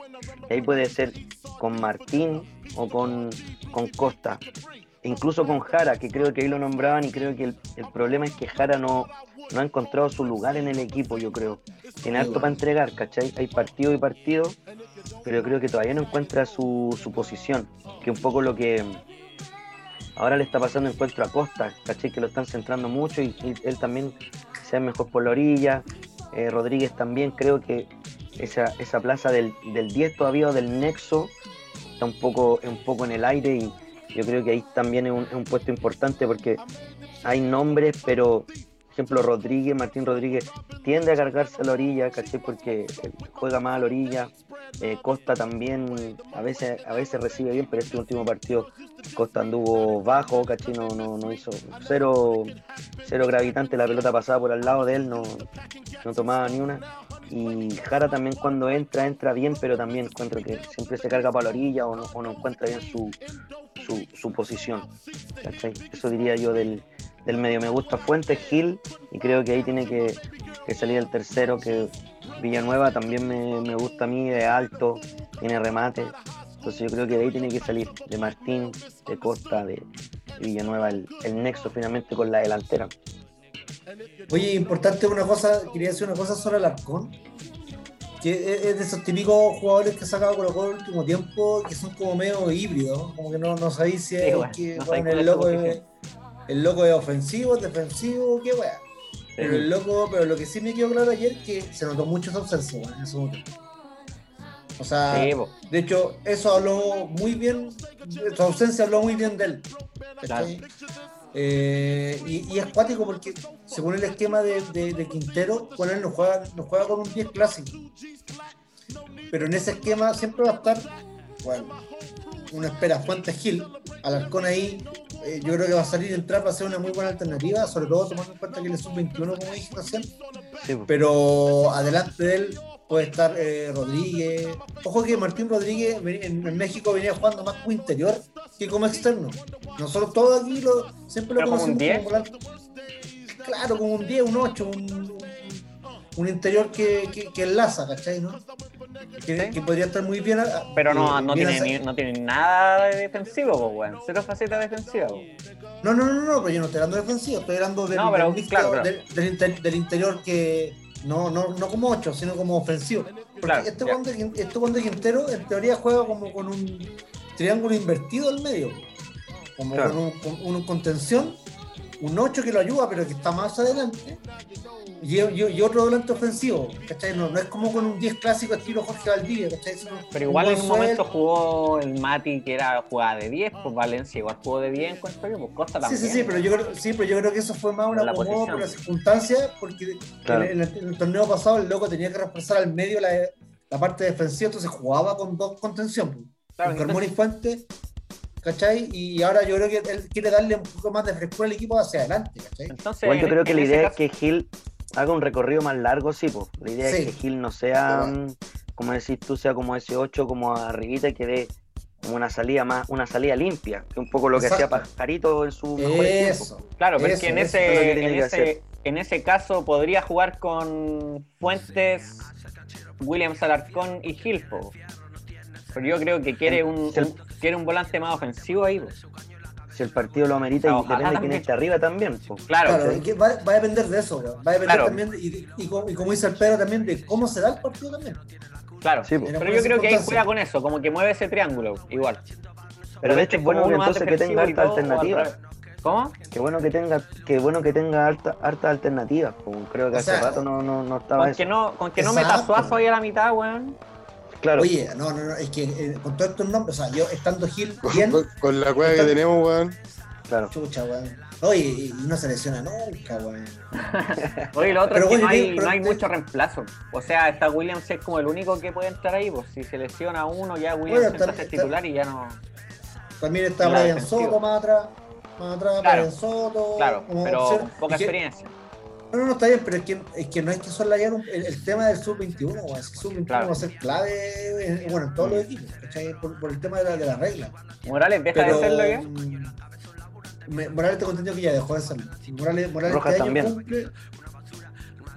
Ahí puede ser con Martín o con, con Costa. Incluso con Jara, que creo que ahí lo nombraban y creo que el, el problema es que Jara no, no ha encontrado su lugar en el equipo, yo creo. Tiene harto para entregar, ¿cachai? Hay partido y partido, pero creo que todavía no encuentra su, su posición, que un poco lo que ahora le está pasando encuentro a Costa, ¿cachai? Que lo están centrando mucho y, él también se ve mejor por la orilla. Eh, Rodríguez también creo que esa, esa plaza del, del 10 todavía o del nexo está un poco, un poco en el aire y yo creo que ahí también es un, es un puesto importante porque hay nombres, pero ejemplo Rodríguez, Martín Rodríguez tiende a cargarse a la orilla, ¿caché? Porque eh, juega más a la orilla. Eh, Costa también a veces, a veces recibe bien, pero este último partido Costa anduvo bajo, ¿caché? No, no, hizo cero, cero gravitante, la pelota pasaba por al lado de él, no, no tomaba ni una. Y Jara también cuando entra, entra bien, pero también encuentro que siempre se carga para la orilla o no, o no encuentra bien su, su, su posición. ¿cachai? Eso diría yo del, del medio. Me gusta Fuentes, Gil, y creo que ahí tiene que, que salir el tercero, que Villanueva también me, me gusta a mí, de alto, tiene remate. Entonces yo creo que de ahí tiene que salir, de Martín, de Costa, de Villanueva, el, el nexo finalmente con la delantera. Oye, importante una cosa, quería decir una cosa sobre el Arcón. que es de esos típicos jugadores que ha sacado Colo Colo el último tiempo, que son como medio híbridos, como que no, no sabéis si es que el, loco el loco es ofensivo, defensivo, qué weá. Pero el loco, pero lo que sí me quedó claro ayer es que se notó mucho esa ausencia, en ese momento. O sea, de hecho, eso habló muy bien, su ausencia habló muy bien de él. Eh, y, es cuático porque según el esquema de, Quintero, con él nos juega, nos juega con un 10 clásico. Pero en ese esquema siempre va a estar, bueno, uno espera Fuentes Gil, Alarcón ahí, eh, yo creo que va a salir entrar para ser una muy buena alternativa, sobre todo tomando en cuenta que él es un 21 como dije recién. Pero adelante de él puede estar eh, Rodríguez. Ojo que Martín Rodríguez en, México venía jugando más como interior que como externo. Nosotros todos aquí lo, siempre lo conocemos como, un Claro, como un 10, un 8, un, un interior que, que, que, enlaza, ¿cachai? ¿no? Que, que, podría estar muy bien. Pero no, eh, no, tiene, no tiene nada de defensivo, pues, bueno. Cero faceta defensiva. No, no, no, no, pero yo no estoy hablando de defensivo, estoy hablando del, no, pero, claro, Del, del, del, interior que, no, no, no como 8, sino como ofensivo. Porque este cuando este Quintero en teoría juega como con un triángulo invertido al medio. Como con, un, con una contención, un 8 que lo ayuda, pero que está más adelante. Y, y, otro delante ofensivo, ¿cachai? No, es como con un 10 clásico estilo Jorge Valdivia, ¿cachai? pero igual en un momento jugó el Mati que era jugada de 10, pues Valencia igual jugó de 10 en cuanto pues Costa también. Sí, sí, sí, pero yo creo, sí, pero yo creo que eso fue más una acomodo por las circunstancias, porque en, el, torneo pasado el loco tenía que reforzar al medio la, la parte defensiva, entonces jugaba con dos contención, pues. claro, con Carmona y Fuente ¿cachai? Y ahora yo creo que él quiere darle un poco más de frescura al equipo hacia adelante, ¿cachai? Entonces, yo creo que la idea es que Gil haga un recorrido más largo, sí, pues. La idea es que Gil no sea, como decís tú, sea como ese 8, como arribita y que dé como una salida más, una salida limpia, que un poco lo que hacía Pajarito en su mejor Eso, Claro, pero es que en ese, en ese, en ese caso podría jugar con Fuentes, Williams Alarcón y Gil, pero yo creo que quiere un, quiere un volante más ofensivo ahí. Pues. Si el partido lo amerita y depende de quién esté arriba también. Pues. Claro, va, va, a depender de eso. Va a depender también, y, y, como dice el Pedro, también de cómo se da el partido también. Claro, sí, pues. pero yo creo que ahí juega con eso, como que mueve ese triángulo, igual. Pero de hecho es bueno que entonces que tenga alta alternativa. ¿Cómo? Qué bueno que tenga, qué bueno que tenga harta, harta alternativas. Pues. Creo que hace rato no, no, no estaba. Con que no, con que no meta suazo ahí a la mitad, weón. Oye, no, no, no, es que eh, con todos estos nombres, o sea, yo estando Gil bien. Con, la cueva que tenemos, weón. Claro. Chucha, weón. Oye, y no se lesiona nunca, weón. Oye, lo otro es que no hay, no hay mucho reemplazo. O sea, está Williams es como el único que puede entrar ahí, pues si se lesiona uno, ya Williams entra a ser titular y ya no. También está Brian Soto más atrás. Más atrás, claro, Brian Soto. Claro, pero poca experiencia. No, no, no, está bien, pero es que, es que no hay que solayar el, el tema del sub-21, o el sub-21 va a ser clave en, bueno, en todos los equipos, por, por, el tema de la, de la regla. Morales, deja de hacerlo ya. Mm, Morales te contendió que ya dejó de hacerlo. Morales, Morales Rojas este también. cumple.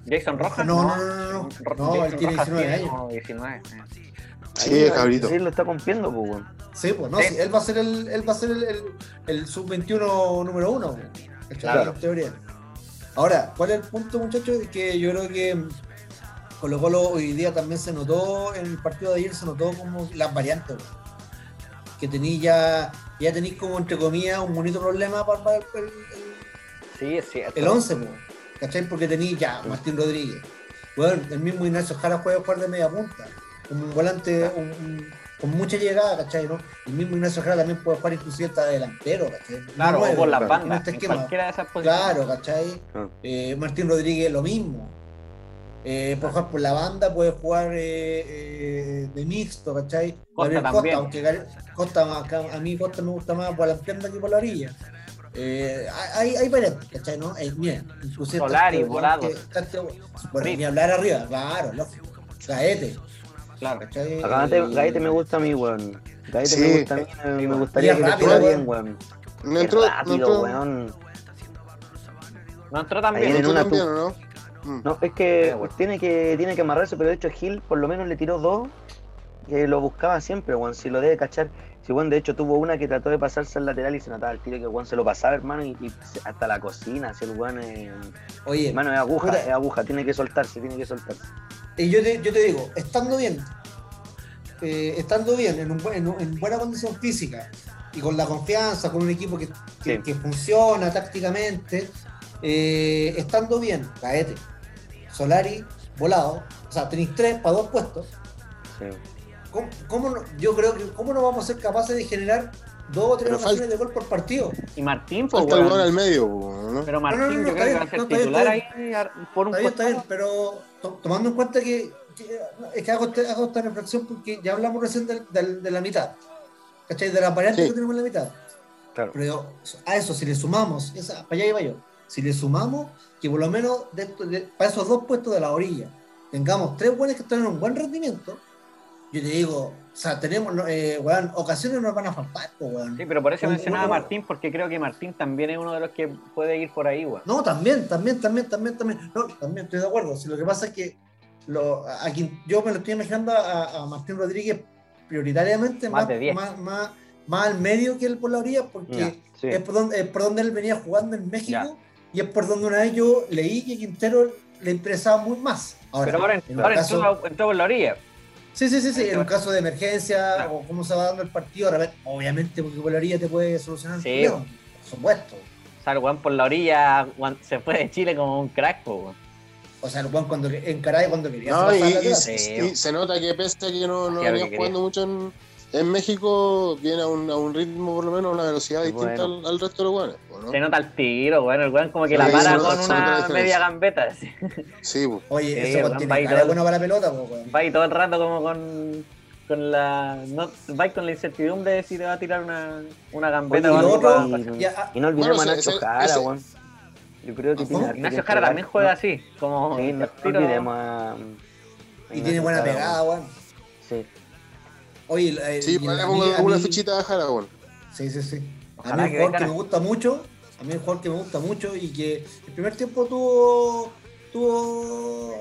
Jason Rojas. No, no, no, no, no, no él tiene 19 años. 19. Sí, cabrito. Sí, lo está cumpliendo, pues, bueno. Sí, pues no, sí. él va a ser el, él va a ser el, el, el sub-21 número uno, claro. en teoría. Ahora, ¿cuál es el punto, muchachos? Que yo creo que Colo Colo hoy día también se notó, en el partido de ayer se notó como las variantes, que tenéis ya, ya tenéis como entre comillas un bonito problema para, el, el, sí, es cierto. el 11, ¿cachai? Porque tenéis ya Martín Rodríguez. Bueno, el mismo Ignacio Jara juega jugar de media punta, un volante, un con mucha llegada, ¿cachai? ¿no? El mismo Ignacio Jara también puede jugar inclusive hasta delantero, ¿cachai? Claro, o por las bandas, en cualquiera de esas posiciones. Claro, ¿cachai? Ah. Eh, Martín Rodríguez lo mismo. Eh, puede jugar por la banda, puede jugar eh, eh de mixto, ¿cachai? Costa Costa, aunque Costa, a mí Costa me gusta más por la pierna que por la orilla. Eh, hay, hay variantes, ¿cachai? ¿no? Eh, miren, inclusive. Solari, este, volado. Bueno, ni hablar arriba, claro, lógico. Gaete. Claro. Gaete, me gusta a mí, weón. Gaete me gusta a mí, me, me gustaría que le fuera bien, weón. No entró, rápido, no entró. weón. No entró también. No, también, ¿no? Mm. No, es que tiene que tiene que amarrarse, pero de hecho Gil por lo menos le tiró dos que lo buscaba siempre, weón. Si lo debe cachar. Si Juan de hecho tuvo una que trató de pasarse al lateral y se notaba el tiro que Juan se lo pasaba, hermano, y, hasta la cocina, si el Juan es. Oye, hermano, es aguja, es aguja, tiene que soltarse, tiene que soltarse. Y yo te, yo te digo, estando bien, eh, estando bien, en, un buen- en, en buena condición física y con la confianza, con un equipo que, que- Sí. que funciona tácticamente, eh, estando bien, Caete, Solari, volado, o sea, tenéis tres para dos puestos. Sí. ¿Cómo, cómo no- yo creo que cómo no vamos a ser capaces de generar dos o tres Pero ocasiones de gol por partido? Y Martín, pues, Falta el gol al medio, ¿no? Pero Martín, No, no, no, yo creo que va a ser no, está bien, titular ahí por un Está bien, está bien, pero to- tomando en cuenta que, que- es que hago, este- hago esta reflexión porque ya hablamos recién del- del- de la mitad, ¿cachai? De la variante Sí. que tenemos en la mitad. Claro. Pero a eso, si le sumamos, esa, para allá iba yo, si le sumamos que por lo menos de esto- de- para esos dos puestos de la orilla tengamos tres buenos que en un buen rendimiento, yo te digo, o sea, tenemos, eh, weón, ocasiones nos van a faltar, weón. Sí, pero por eso mencionaba a Martín, porque creo que Martín también es uno de los que puede ir por ahí, weón. No, también, también, también, también, también. No, también estoy de acuerdo. Si lo que pasa es que lo, a quien yo me lo estoy imaginando a, a Martín Rodríguez prioritariamente Más más, de 10. más, más, más al medio que él por la orilla, porque sí. es, por donde, es por donde él venía jugando en México y es por donde una vez yo leí que Quintero le interesaba muy más. Ahora, pero ahora, en ahora caso- entró, entró por la orilla. Sí, sí, sí, sí, en un caso de emergencia Claro. o cómo se va dando el partido, ahora, obviamente porque por la orilla te puede solucionar el Sí, bueno. por supuesto. O sea, el weón por la orilla se fue de Chile como un crack, po, weón. O sea, el Juan cuando en Caray cuando quería No, se y, y- y se nota que pese a que no, no que venía quería. jugando mucho en, en México, viene a un, a un ritmo, por lo menos, a una velocidad distinta Bueno. al, al resto de los guanes. ¿no? Se nota el tiro, weón. El weón como que Sí, la para con una media gambeta. así. Sí, pues. Oye, Sí, tiene va y todo- buena para la pelota, weón. Va ahí todo el rato como con, con la. No, va con la incertidumbre de si te va a tirar una, una gambeta Oye, o y otro- pa- Y, Ya, ah, y no olvidemos bueno, a Nacho Jara, ese- weón. Yo creo que ¿Ah, tiene que Jara también juega No- así, como. Sí, no, olvidemos a. a Y tiene buena pegada, weón. Sí. Oye, eh, Sí, pues le pongo a una fichita a Jara, bueno. Sí, sí, sí. A mí un jugador que me gusta mucho, a mí un jugador que me gusta mucho y que el primer tiempo tuvo tuvo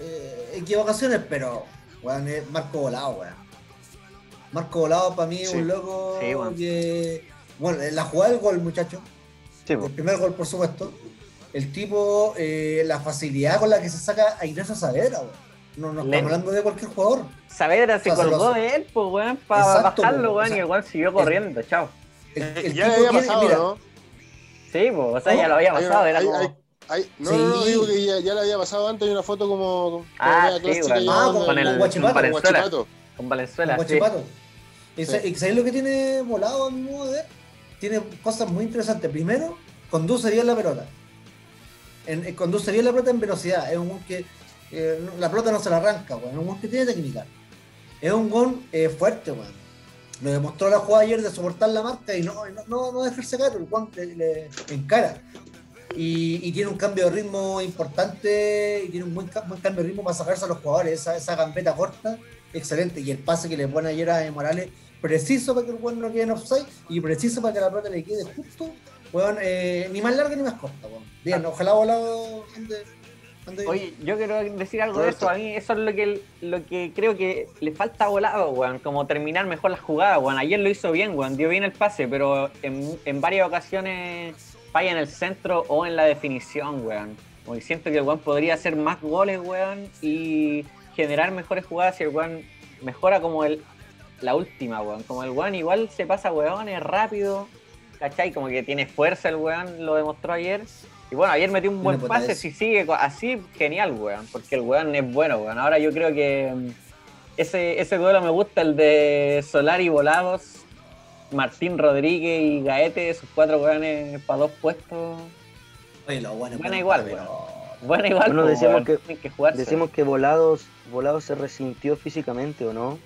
eh, equivocaciones, pero weón, es Marco Volado, weón. Marco Volado para mí es Sí. un loco Sí, weón. que bueno, en la jugada del gol, muchacho. Sí, El pues. primer gol, por supuesto. El tipo, eh, la facilidad con la que se saca a Ignacio Saavedra, weón. No, no estamos hablando de cualquier jugador. Saavedra se O sea, se colgó de él, pues, weón, para Exacto, bajarlo, po, weón, o sea, y el weón siguió corriendo, chao. El, el ya tipo había pasado, mira, ¿no? Sí, pues, o sea, ya lo había Hay una- pasado, era hay- como. hay- hay- no, Sí. no, no, digo que ya, ya le había pasado antes. Hay una foto como. como Ah, sí, clásica Ah, donde- con el con Guachipato, con Valenzuela. Con Valenzuela, Con sí. Guachipato. ¿Y Sí. sabéis lo que tiene volado a mi modo de ver? Tiene cosas muy interesantes. Primero, conduce bien la pelota. En- eh, conduce bien la pelota en velocidad. Es un que eh, la pelota no se la arranca, weón. Es un gol que tiene técnica. Es un gol eh, fuerte, weón. Lo demostró la jugada ayer de soportar la marca y no, no, no, no dejarse caer, el Juan le, le encara. Y, y tiene un cambio de ritmo importante y tiene un buen, ca- buen cambio de ritmo para sacarse a los jugadores. Esa, esa gambeta corta, excelente. Y el pase que le pone ayer a Morales, preciso para que el Juan no quede en offside y preciso para que la pelota le quede justo. Weón, eh, ni más larga ni más corta, weón. Bien, ojalá volado Oye, yo quiero decir algo de eso. A mí eso es lo que, lo que creo que le falta volado, weón. Como terminar mejor las jugadas, weón. Ayer lo hizo bien, weón. Dio bien el pase, pero en, en varias ocasiones falla en el centro o en la definición, weón. Como siento que el weón podría hacer más goles, weón. Y generar mejores jugadas si el weón mejora como el, la última, weón. Como el weón igual se pasa, weón, es rápido. ¿Cachai? Como que tiene fuerza el weón, lo demostró ayer. Y bueno, ayer metió un buen pase, si sigue así, genial, weón. Porque el weón es bueno, weón. Ahora yo creo que mm, ese, ese duelo me gusta, el de Solari Volados, Martín Rodríguez y Gaete, esos cuatro weones para dos puestos. Oye, los buenos Buena igual, pero- Bueno, igual, Bueno, pues, decíamos weón, que- que. Decimos que Volados, Volados se resintió físicamente, ¿o no?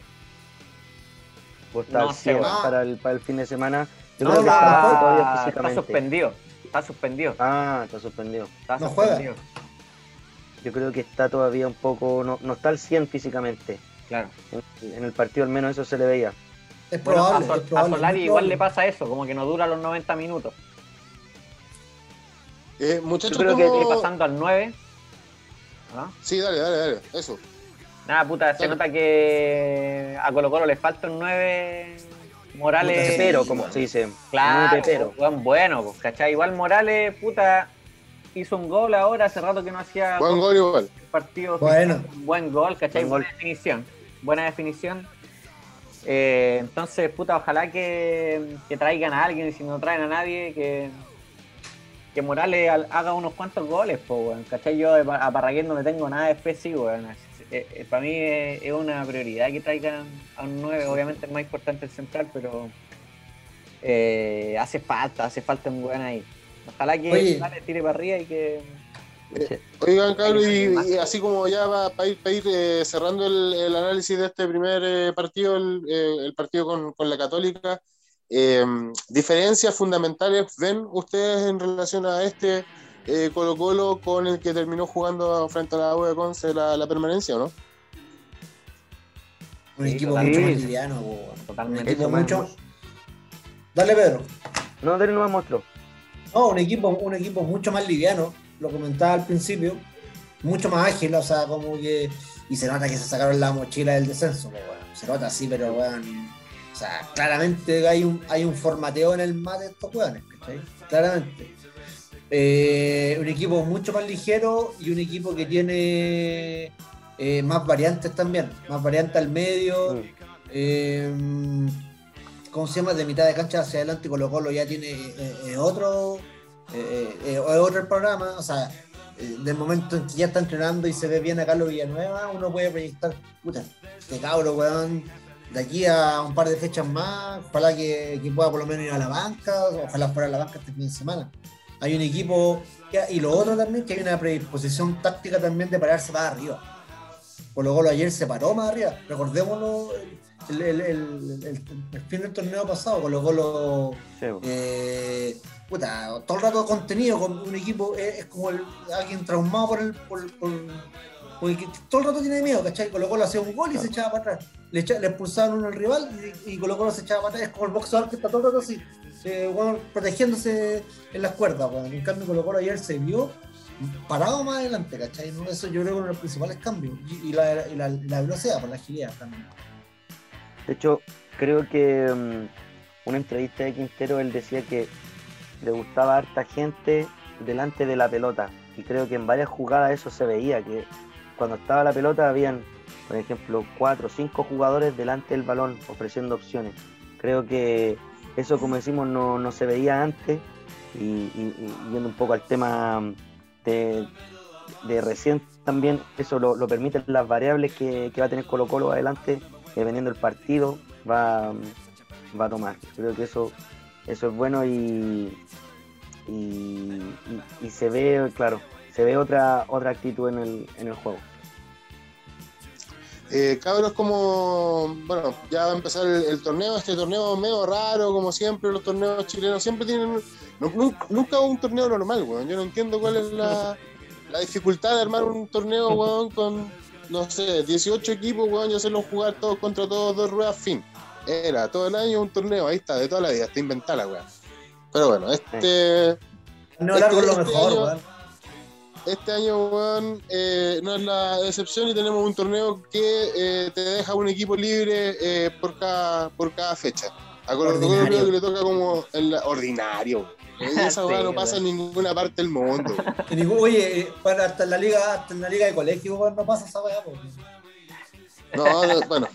¿O está No al sé, 100 weón. para el, para el fin de semana? Yo No, creo que está todavía está, suspendido. Está suspendido. Ah, está suspendido. Está No juega. suspendido. Yo creo que está todavía un poco, no, no está al 100 físicamente. Claro. En, en el partido al menos eso se le veía. Es Bueno, probable, a, Sol- es probable, a Solari igual probable. le pasa eso, como que no dura los 90 minutos. Eh, muchachos, Yo creo que ¿cómo- Y pasando al 9. ¿Ah? Sí, dale, dale, dale. Eso. Nada, puta, se nota que a Colo Colo le falta un 9 Morales. Pero, como se dice, Claro, bueno, pues, ¿cachai? Igual Morales, puta, hizo un gol ahora, hace rato que no hacía Buen gol igual. partido. Bueno. Buen gol, ¿cachai? Buen gol. Buena definición. Buena definición. Eh, entonces, puta, ojalá que, que traigan a alguien y si no traen a nadie, que, que Morales al- haga unos cuantos goles, po, weón. ¿Cachai? Yo a Parragués no le tengo nada de sí, weón. Eh, eh, para mí es, es una prioridad que traigan a un 9, obviamente es más importante el central, pero eh, hace falta, hace falta un weón ahí. Ojalá que Oye. Morales tire para arriba y que Oigan, Carlos, y, y así como ya va para ir, eh, cerrando el, el análisis de este primer eh, partido, el, eh, el partido con, con la Católica, eh, ¿diferencias fundamentales ven ustedes en relación a este eh, Colo Colo con el que terminó jugando frente a la U de Conce la, la permanencia, o no? Un Sí, equipo totalmente. mucho más liviano, weón. Un Totalmente. equipo más- mucho. Dale, Pedro. No, Dale no me mostró. No, un equipo, un equipo mucho más liviano, lo comentaba al principio, mucho más ágil, o sea, como que. Y se nota que se sacaron la mochila del descenso, pues. Se nota así, pero weón. O sea, claramente hay un, hay un formateo en el mate de estos weones, ¿cachai? Claramente. Eh, un equipo mucho más ligero y un equipo que tiene eh, más variantes también, más variantes al medio. Eh, ¿Cómo se llama? De mitad de cancha hacia adelante, Colo Colo ya tiene eh, otro, otro programa. O sea, del momento en que ya está entrenando y se ve bien a Carlos Villanueva, uno puede proyectar, puta, este cabro, weón, de aquí a un par de fechas más, ojalá que, que pueda por lo menos ir a la banca, ojalá fuera a la banca este fin de semana. Hay un equipo, que- y lo otro también, que hay una predisposición táctica también de pararse más arriba. Colo Colo ayer se paró más arriba. Recordémonos el, el- el- el- el fin del torneo pasado, Colo Sí, po. eh, puta, todo el rato contenido con un equipo, es como alguien traumado por el. Por, por- porque que todo el rato tiene miedo, ¿cachai? Colo Colo hacía un gol y se echaba para atrás. Le, echa- le expulsaban uno al rival y, y Colo Colo se echaba para atrás. Es como el boxeador que está todo el rato así, eh, bueno, protegiéndose en las cuerdas. bueno. En cambio, Colo Colo ayer se vio parado más adelante, ¿cachai? ¿No? Eso yo creo que uno de los principales cambios. Y, y la, y la- la velocidad, por la agilidad también. De hecho, creo que mm, una entrevista de Quintero, él decía que le gustaba harta gente delante de la pelota. Y creo que en varias jugadas eso se veía, que cuando estaba la pelota habían, por ejemplo, cuatro o cinco jugadores delante del balón ofreciendo opciones. Creo que eso, como decimos, no, no se veía antes. Y, y- yendo un poco al tema de, de recién también, eso lo, lo permiten las variables que, que va a tener Colo Colo adelante dependiendo del partido, va, va a tomar. Creo que eso, eso es bueno y, y, y- y se ve, claro, se ve otra, otra actitud en el, en el juego. Eh, cabros, como, bueno, ya va a empezar el, el torneo, este torneo medio raro, como siempre, los torneos chilenos siempre tienen, no- nunca, nunca un torneo normal, weón, yo no entiendo cuál es la, la dificultad de armar un torneo, weón, con, no sé, 18 equipos, weón, y hacerlos jugar todos contra todos, dos ruedas, fin. Era todo el año un torneo, ahí está, de toda la vida, está inventada weón. Pero bueno, este... No largo es lo Este- mejor, este año- weón. Este año, weón, eh, no es la excepción y tenemos un torneo que eh, te deja un equipo libre eh, por, cada, por cada fecha. A Colo Colo que le toca como el ordinario. Esa Sí, weá no pasa en weón. ninguna parte del mundo. Oye, para hasta en la liga, hasta en la liga de colegio, weón, no pasa esa weá. No, no, bueno.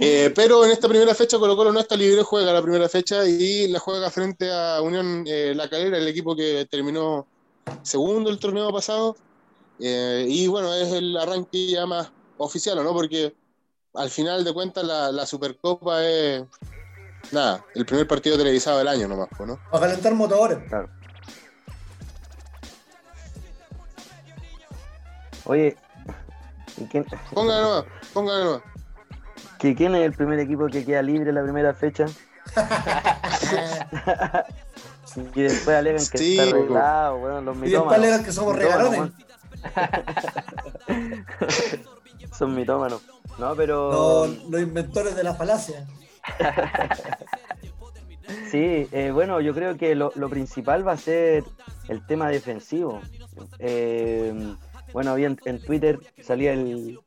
Eh, pero en esta primera fecha Colo Colo no está libre, juega la primera fecha y la juega frente a Unión eh, La Calera, el equipo que terminó segundo el torneo pasado. Eh, y bueno, es el arranque ya más oficial, ¿o ¿no? Porque al final de cuentas la, la Supercopa es nada, el primer partido televisado del año nomás, ¿no? Para calentar motores. Claro. Oye, ¿y quién, Póngale nomás, póngale nomás. que- ¿quién es el primer equipo que queda libre en la primera fecha? Y después alegan que Sí, está arreglado, weón, los Y mitómanos. después alegan que somos regalones. Son mitómanos. No, pero. Los, los inventores de la falacia. Sí, eh, bueno, yo creo que lo, lo principal va a ser el tema defensivo. Eh, bueno, había en, en Twitter salía el,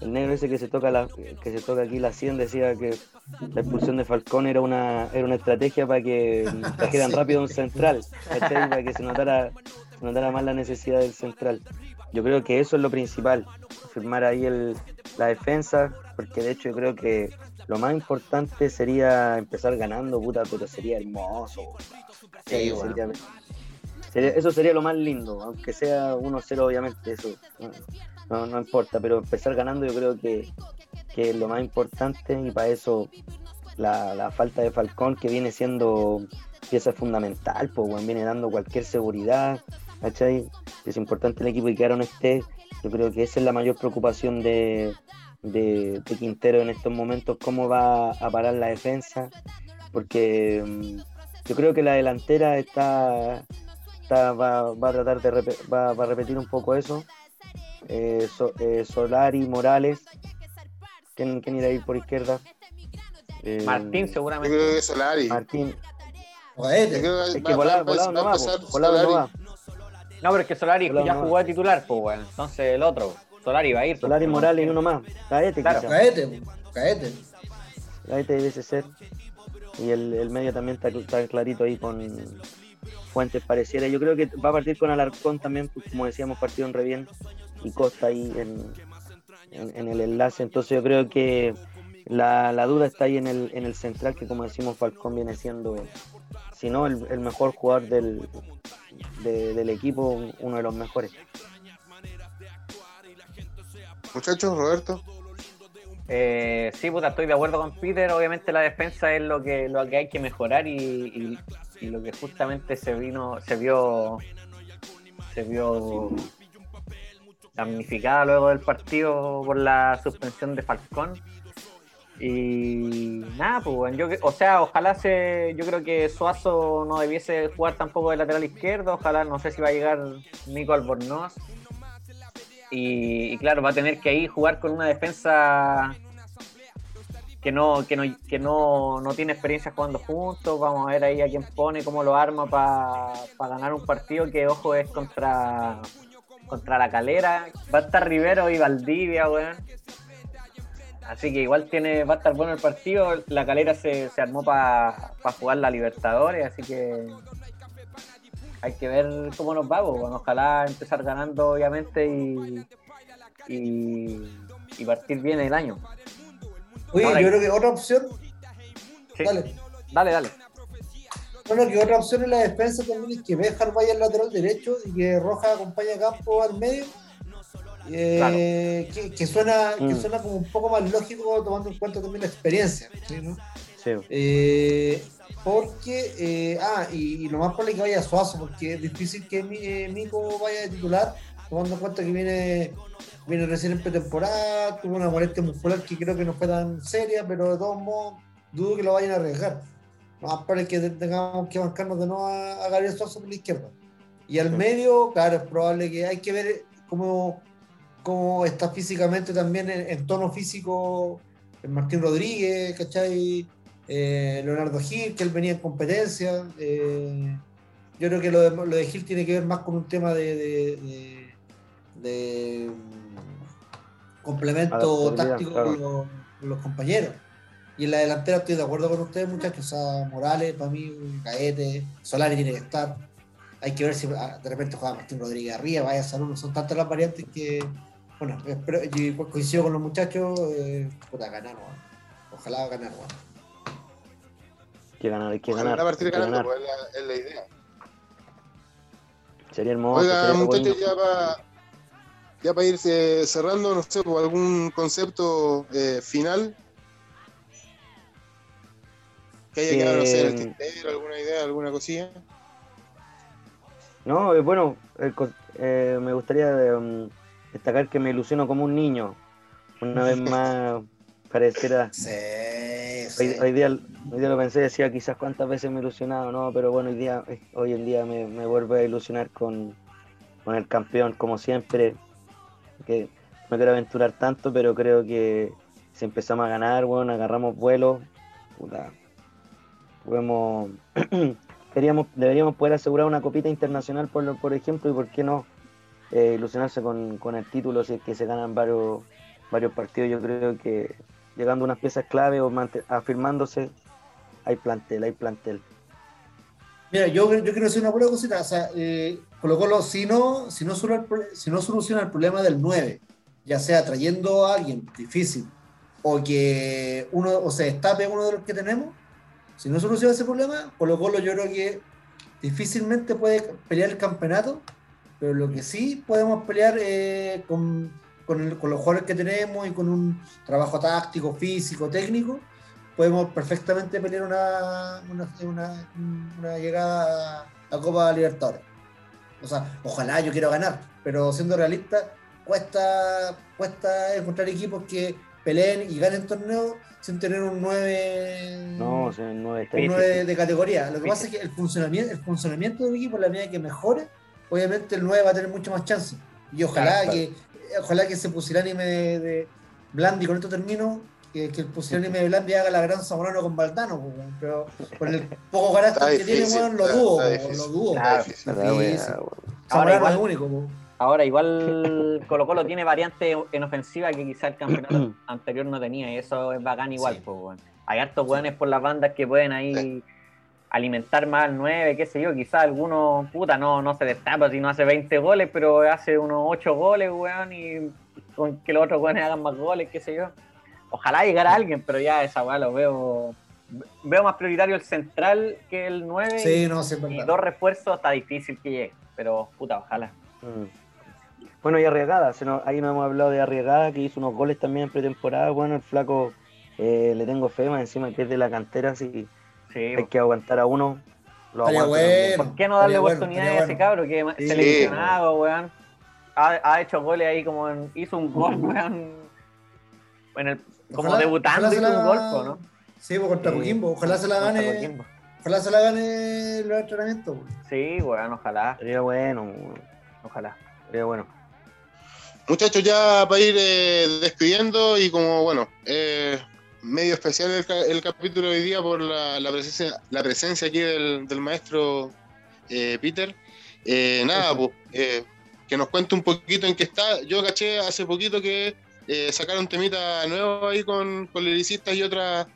el negro ese que se toca la, que se toca aquí la 100 decía que la expulsión de Falcón era una era una estrategia para que trajeran Sí. rápido un central, ¿cachai? para que se notara notara más la necesidad del central. Yo creo que eso es lo principal, firmar ahí el, la defensa, porque de hecho yo creo que lo más importante sería empezar ganando, puta, pero sería hermoso. Sí, eso sería lo más lindo, aunque sea 1-0 obviamente, eso no, no, importa, pero empezar ganando yo creo que, que es lo más importante y para eso la, la falta de Falcón que viene siendo pieza fundamental, pues viene dando cualquier seguridad, ¿cachai? Es importante el equipo y que no esté, yo creo que esa es la mayor preocupación de, de, Quintero en estos momentos, cómo va a parar la defensa, porque mm, yo creo que la delantera está, va, a tratar de va, a repetir un poco eso. Eh, eh, Solari, Morales, ¿quién, quién irá a ir por izquierda? Eh, Martín seguramente. Solari. Martín. es que volado, volado no va, volado no pero es que Solari ya jugó de titular, pues bueno, entonces el otro. Solari va a ir. Solari, Morales y uno más. Caete, claro. Caete, Caete. Caete debe ser. Y el, el medio también está, clarito ahí con Fuentes pareciera. Yo creo que va a partir con Alarcón también, pues, como decíamos, partido en re bien. Y Costa ahí en, en, el enlace. Entonces yo creo que la, la, duda está ahí en el, en el central, que como decimos, Falcón viene siendo, si no, el, el mejor jugador del, del equipo, uno de los mejores. Muchachos, Roberto. Eh, sí, puta, estoy de acuerdo con Peter. Obviamente la defensa es lo que, lo que hay que mejorar y, lo que justamente se vino, se vio, se vio damnificada luego del partido por la suspensión de Falcón. Y nada, pues yo, o sea, ojalá se, yo creo que Suazo no debiese jugar tampoco de lateral izquierdo, ojalá, no sé si va a llegar Nico Albornoz, y, claro, va a tener que ahí jugar con una defensa que no, que no, que no, no tiene experiencia jugando juntos. Vamos a ver ahí a quién pone, cómo lo arma para ganar un partido que, ojo, es contra, contra la calera. Va a estar Rivero y Valdivia, weón. Así que igual tiene, va a estar bueno el partido. La calera se, se armó para jugar la Libertadores, así que hay que ver cómo nos va. Bueno, ojalá empezar ganando, obviamente, y, y, partir bien el año. Oye, yo creo que otra opción. Dale. Dale, dale. Bueno, que otra opción en la defensa también es que Bejar vaya al lateral derecho y que Roja acompañe a Campo al medio. Eh, que, suena, que mm. suena como un poco más lógico tomando en cuenta también la experiencia. ¿sí, no? sí. Eh, porque, eh, ah, y, lo más probable es que vaya Suazo, porque es difícil que eh, Mico vaya de titular, tomando en cuenta que viene, viene recién en pretemporada, tuvo una molestia muscular que creo que no fue tan seria, pero de todos modos dudo que lo vayan a arriesgar. Lo más probable es que tengamos que bancarnos de nuevo a, a Gabriel Suazo por la izquierda. Y al medio, claro, es probable que hay que ver cómo, cómo está físicamente también en, tono físico el Martín Rodríguez, ¿cachai? Eh, Leonardo Gil, que él venía en competencia. Eh, yo creo que lo de, lo de, Gil tiene que ver más con un tema de, de, mm, complemento táctico con, los, compañeros. Y en la delantera estoy de acuerdo con ustedes, muchachos. O Morales, para mí, Caete, Solari tiene que estar. Hay que ver si ah, de repente juega Martín Rodríguez arriba, vaya a Son tantas las variantes que, bueno, espero, yo coincido con los muchachos, eh, puta, ganar, ojalá ganar, que ganar, hay que ganar. A partir ganando, pues, es la, idea. Sería hermoso. Oiga, muchachos, ya para ya para irse cerrando, no sé, por algún concepto eh, final que haya quedado, no sé, el tintero, alguna idea, alguna cosilla. No, eh, bueno, eh, me gustaría um, destacar que me ilusiono como un niño. Una vez más pareciera. Sí. Hoy, día, hoy día lo pensé, decía quizás cuántas veces me he ilusionado, no, pero bueno, hoy, día, hoy en día me, me vuelve a ilusionar con, el campeón, como siempre. Que no quiero aventurar tanto, pero creo que si empezamos a ganar, bueno, agarramos vuelo, puta, podemos, deberíamos poder asegurar una copita internacional, por, por ejemplo, y por qué no eh, ilusionarse con, con, el título si es que se ganan varios, varios partidos. Yo creo que llegando unas piezas clave o afirmándose, hay plantel, hay plantel. Mira, yo, yo quiero decir una pura cosita. O sea, eh, Colo Colo, si no, si, no si no soluciona el problema del 9, ya sea trayendo a alguien difícil o que uno o se destape uno de los que tenemos, si no soluciona ese problema, Colo Colo yo creo que difícilmente puede pelear el campeonato, pero lo que sí podemos pelear eh, con, con, los jugadores que tenemos y con un trabajo táctico, físico, técnico, podemos perfectamente pelear una, una, una, llegada a Copa Libertadores. O sea, ojalá yo quiero ganar, pero siendo realista, cuesta, cuesta encontrar equipos que peleen y ganen torneos sin tener un 9, no, 9, de categoría. Lo que pasa es que el funcionamiento, el funcionamiento del equipo, la medida que mejore, obviamente el 9 va a tener mucho más chance. Y ojalá que ojalá que se pusilánime de, de Blandi, con esto termino, que, que el pusilánime de Blandi haga la gran Zamorano con Baldano, pero con el poco carácter que tiene, bueno, lo dudo, lo dudo. Ahora igual, es único. Ahora igual Colo Colo tiene variantes en ofensiva que quizá el campeonato anterior no tenía, y eso es bacán igual. Pues, Hay hartos buenos por las bandas que pueden ahí alimentar más al 9, qué sé yo, quizás alguno, puta, no, no se destapa si no hace 20 goles, pero hace unos 8 goles, weón, y con que los otros weones hagan más goles, qué sé yo. Ojalá llegara alguien, pero ya esa weá lo veo. Veo más prioritario el central que el 9. Sí, no, y, dos refuerzos está difícil que llegue, pero puta, ojalá. Mm. Bueno, y Arriagada, ahí no hemos hablado de Arriagada, que hizo unos goles también en pretemporada. Bueno, el flaco eh, le tengo fe, más encima que es de la cantera, así Sí, hay que aguantar a uno. Lo bueno, ¿Por qué no darle oportunidad a ese cabro que es seleccionado, weón? Ha, ha, hecho goles ahí como en, hizo un gol, weón. En el, como debutando hizo un gol, ¿no? Sí, pues contra Coquimbo. Ojalá se la gane. Ojalá se la gane el entrenamiento. Sí, weón, ojalá. Sería bueno, Ojalá. Sería bueno. Muchachos, ya para ir eh, despidiendo y como, bueno, eh, medio especial el, capítulo de hoy día por la, presencia, la presencia aquí del, maestro eh, Peter. Eh, nada, pues, eh, que nos cuente un poquito en qué está. Yo caché hace poquito que sacaron temita nuevo ahí con, con lyricistas y otras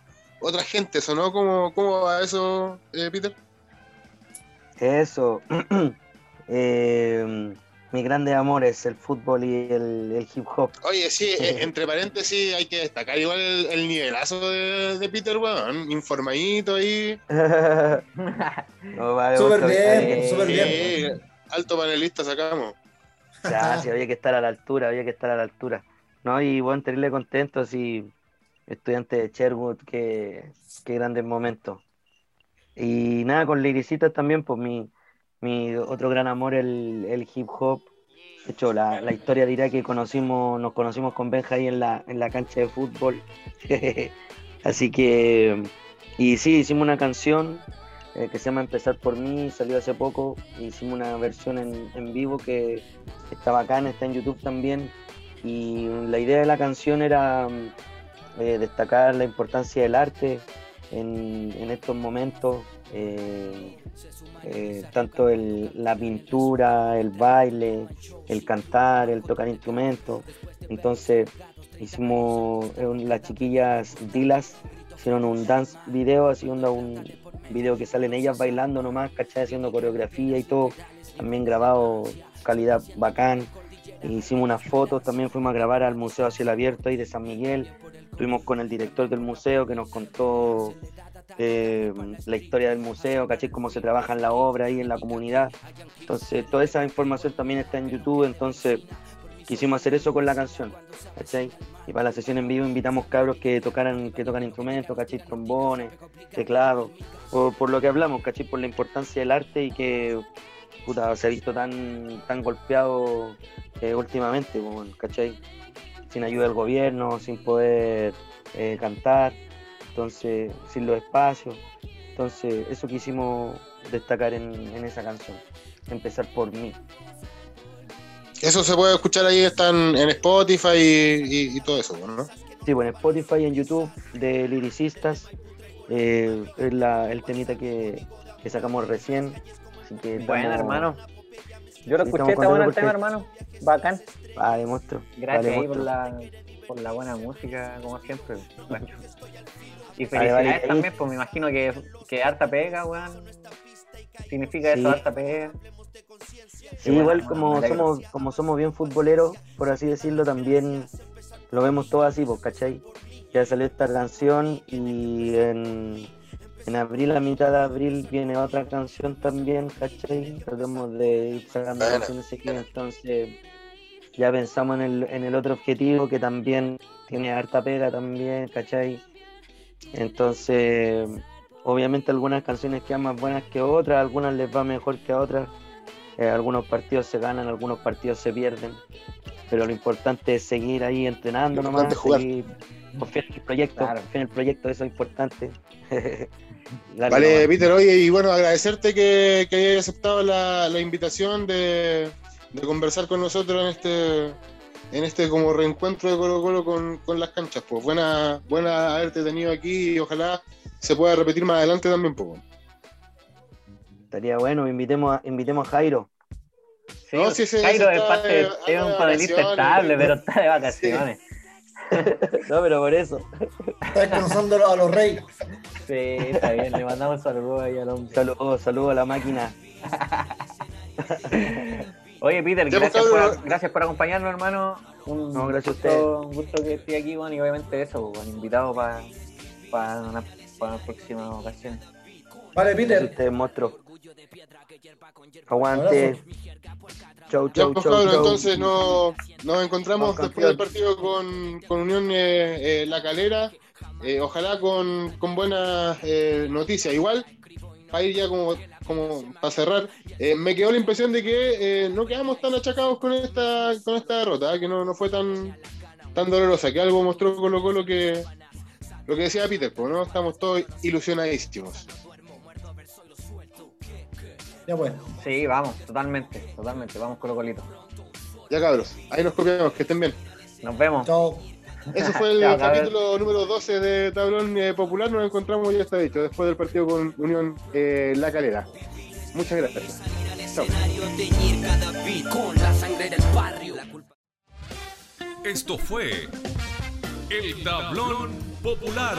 otras gentes, ¿o no? ¿Cómo, cómo va eso, Peter? Eso. mis grandes amores, el fútbol y el, hip hop. Oye, sí, eh, entre paréntesis hay que destacar igual el, nivelazo de, Peter, weón, informadito ahí. no, súper bien, súper bien. Alto panelista sacamos. Ya, sí, había que estar a la altura, había que estar a la altura. No, y bueno, tenerle contentos y estudiante de Sherwood, qué, qué grandes momentos. Y nada, con liricitas también, pues mi, mi otro gran amor, el, el hip hop. De hecho, la, la, historia dirá que conocimos, nos conocimos con Benja ahí en la, en la cancha de fútbol. Así que, y sí, hicimos una canción eh, que se llama Empezar por mí, salió hace poco. Hicimos una versión en, en vivo que está bacana, está en YouTube también. Y la idea de la canción era eh, destacar la importancia del arte en, en estos momentos, eh, eh, tanto la pintura, el baile, el cantar, el tocar instrumentos. Entonces hicimos las chiquillas Dilas, hicieron un dance video, haciendo un video que salen ellas bailando nomás, ¿cachai? Haciendo coreografía y todo, también grabado calidad bacán. Hicimos unas fotos, también fuimos a grabar al Museo Cielo Abierto ahí de San Miguel. Estuvimos con el director del museo que nos contó eh, la historia del museo, caché cómo se trabaja en la obra ahí en la comunidad. Entonces, toda esa información también está en YouTube, entonces quisimos hacer eso con la canción, Y para la sesión en vivo invitamos cabros que tocaran, que tocan instrumentos, caché trombones, teclados, por, lo que hablamos, caché por la importancia del arte y que puta, se ha visto tan, tan golpeado eh, últimamente, ¿cachai? Sin ayuda del gobierno, sin poder eh, cantar entonces sin los espacios. Entonces eso quisimos destacar en, esa canción, empezar por mí. Eso se puede escuchar ahí, están en Spotify y, todo eso, ¿no? Sí, bueno, Spotify y en YouTube de Liricistas. Eh, es la, el temita que, sacamos recién. Así que bueno, hermano. Yo lo escuché, está bueno el tema, hermano. Bacán. Ah, demuestro. Gracias ahí por la, por la buena música, como siempre. Y felicidades también, pues me imagino que, que harta pega, weón. significa eso, harta pega. Sí, igual como somos, como somos bien futboleros, por así decirlo, también lo vemos todo así, pues, ¿cachai? Ya salió esta canción y en, en abril, a mitad de abril, viene otra canción también, ¿cachai? Tratamos de ir sacando canciones seguidas, entonces ya pensamos en el, en el otro objetivo que también tiene harta pega también, ¿cachai? Entonces, obviamente algunas canciones quedan más buenas que otras, algunas les va mejor que a otras, eh, algunos partidos se ganan, algunos partidos se pierden, pero lo importante es seguir ahí entrenando nomás, seguir, confiar en el proyecto, confiar en el proyecto, eso es importante. vale, Peter, oye, y bueno, agradecerte que, que hayas aceptado la, la invitación de, de conversar con nosotros en este en este como reencuentro de Colo Colo con, con las canchas. Pues buena, buena haberte tenido aquí y ojalá se pueda repetir más adelante también, poco. Pues, Estaría bueno, invitemos a, invitemos a Jairo. Sí, no, Jairo es, parte, es un panelista estable, pero está de vacaciones. no, pero por eso. Está descansando a los reyes. Sí, está bien, le mandamos saludos ahí al hombre. Saludos, saludos a la máquina. Oye, Peter, pues, gracias por, gracias por, acompañarnos, hermano. Un, no, gracias gusto, a usted. Un gusto que esté aquí, bueno, y obviamente eso, pues, invitado para una, una, próxima ocasión. Vale, Peter. Usted, monstruo. Aguante. Chau, chau, chau, chau, Entonces nos, nos encontramos después del partido con, con Unión eh, eh, La Calera. Eh, ojalá con, con buenas eh, noticias. Igual, para ir ya como como para cerrar, eh, me quedó la impresión de que eh, no quedamos tan achacados con esta, con esta derrota, ¿eh? que no, no, fue tan, tan dolorosa, que algo mostró Colo Colo que lo que decía Peter, pues no estamos todos ilusionadísimos. Ya bueno. Sí, vamos, totalmente, totalmente, vamos Colo Colito. Ya cabros, ahí nos copiamos, que estén bien. Nos vemos. Chao. Eso fue el capítulo número 12 de Tablón eh, Popular. Nos encontramos, ya está dicho, después del partido con Unión eh, La Calera. Muchas gracias. Chao. Esto fue el Tablón Popular.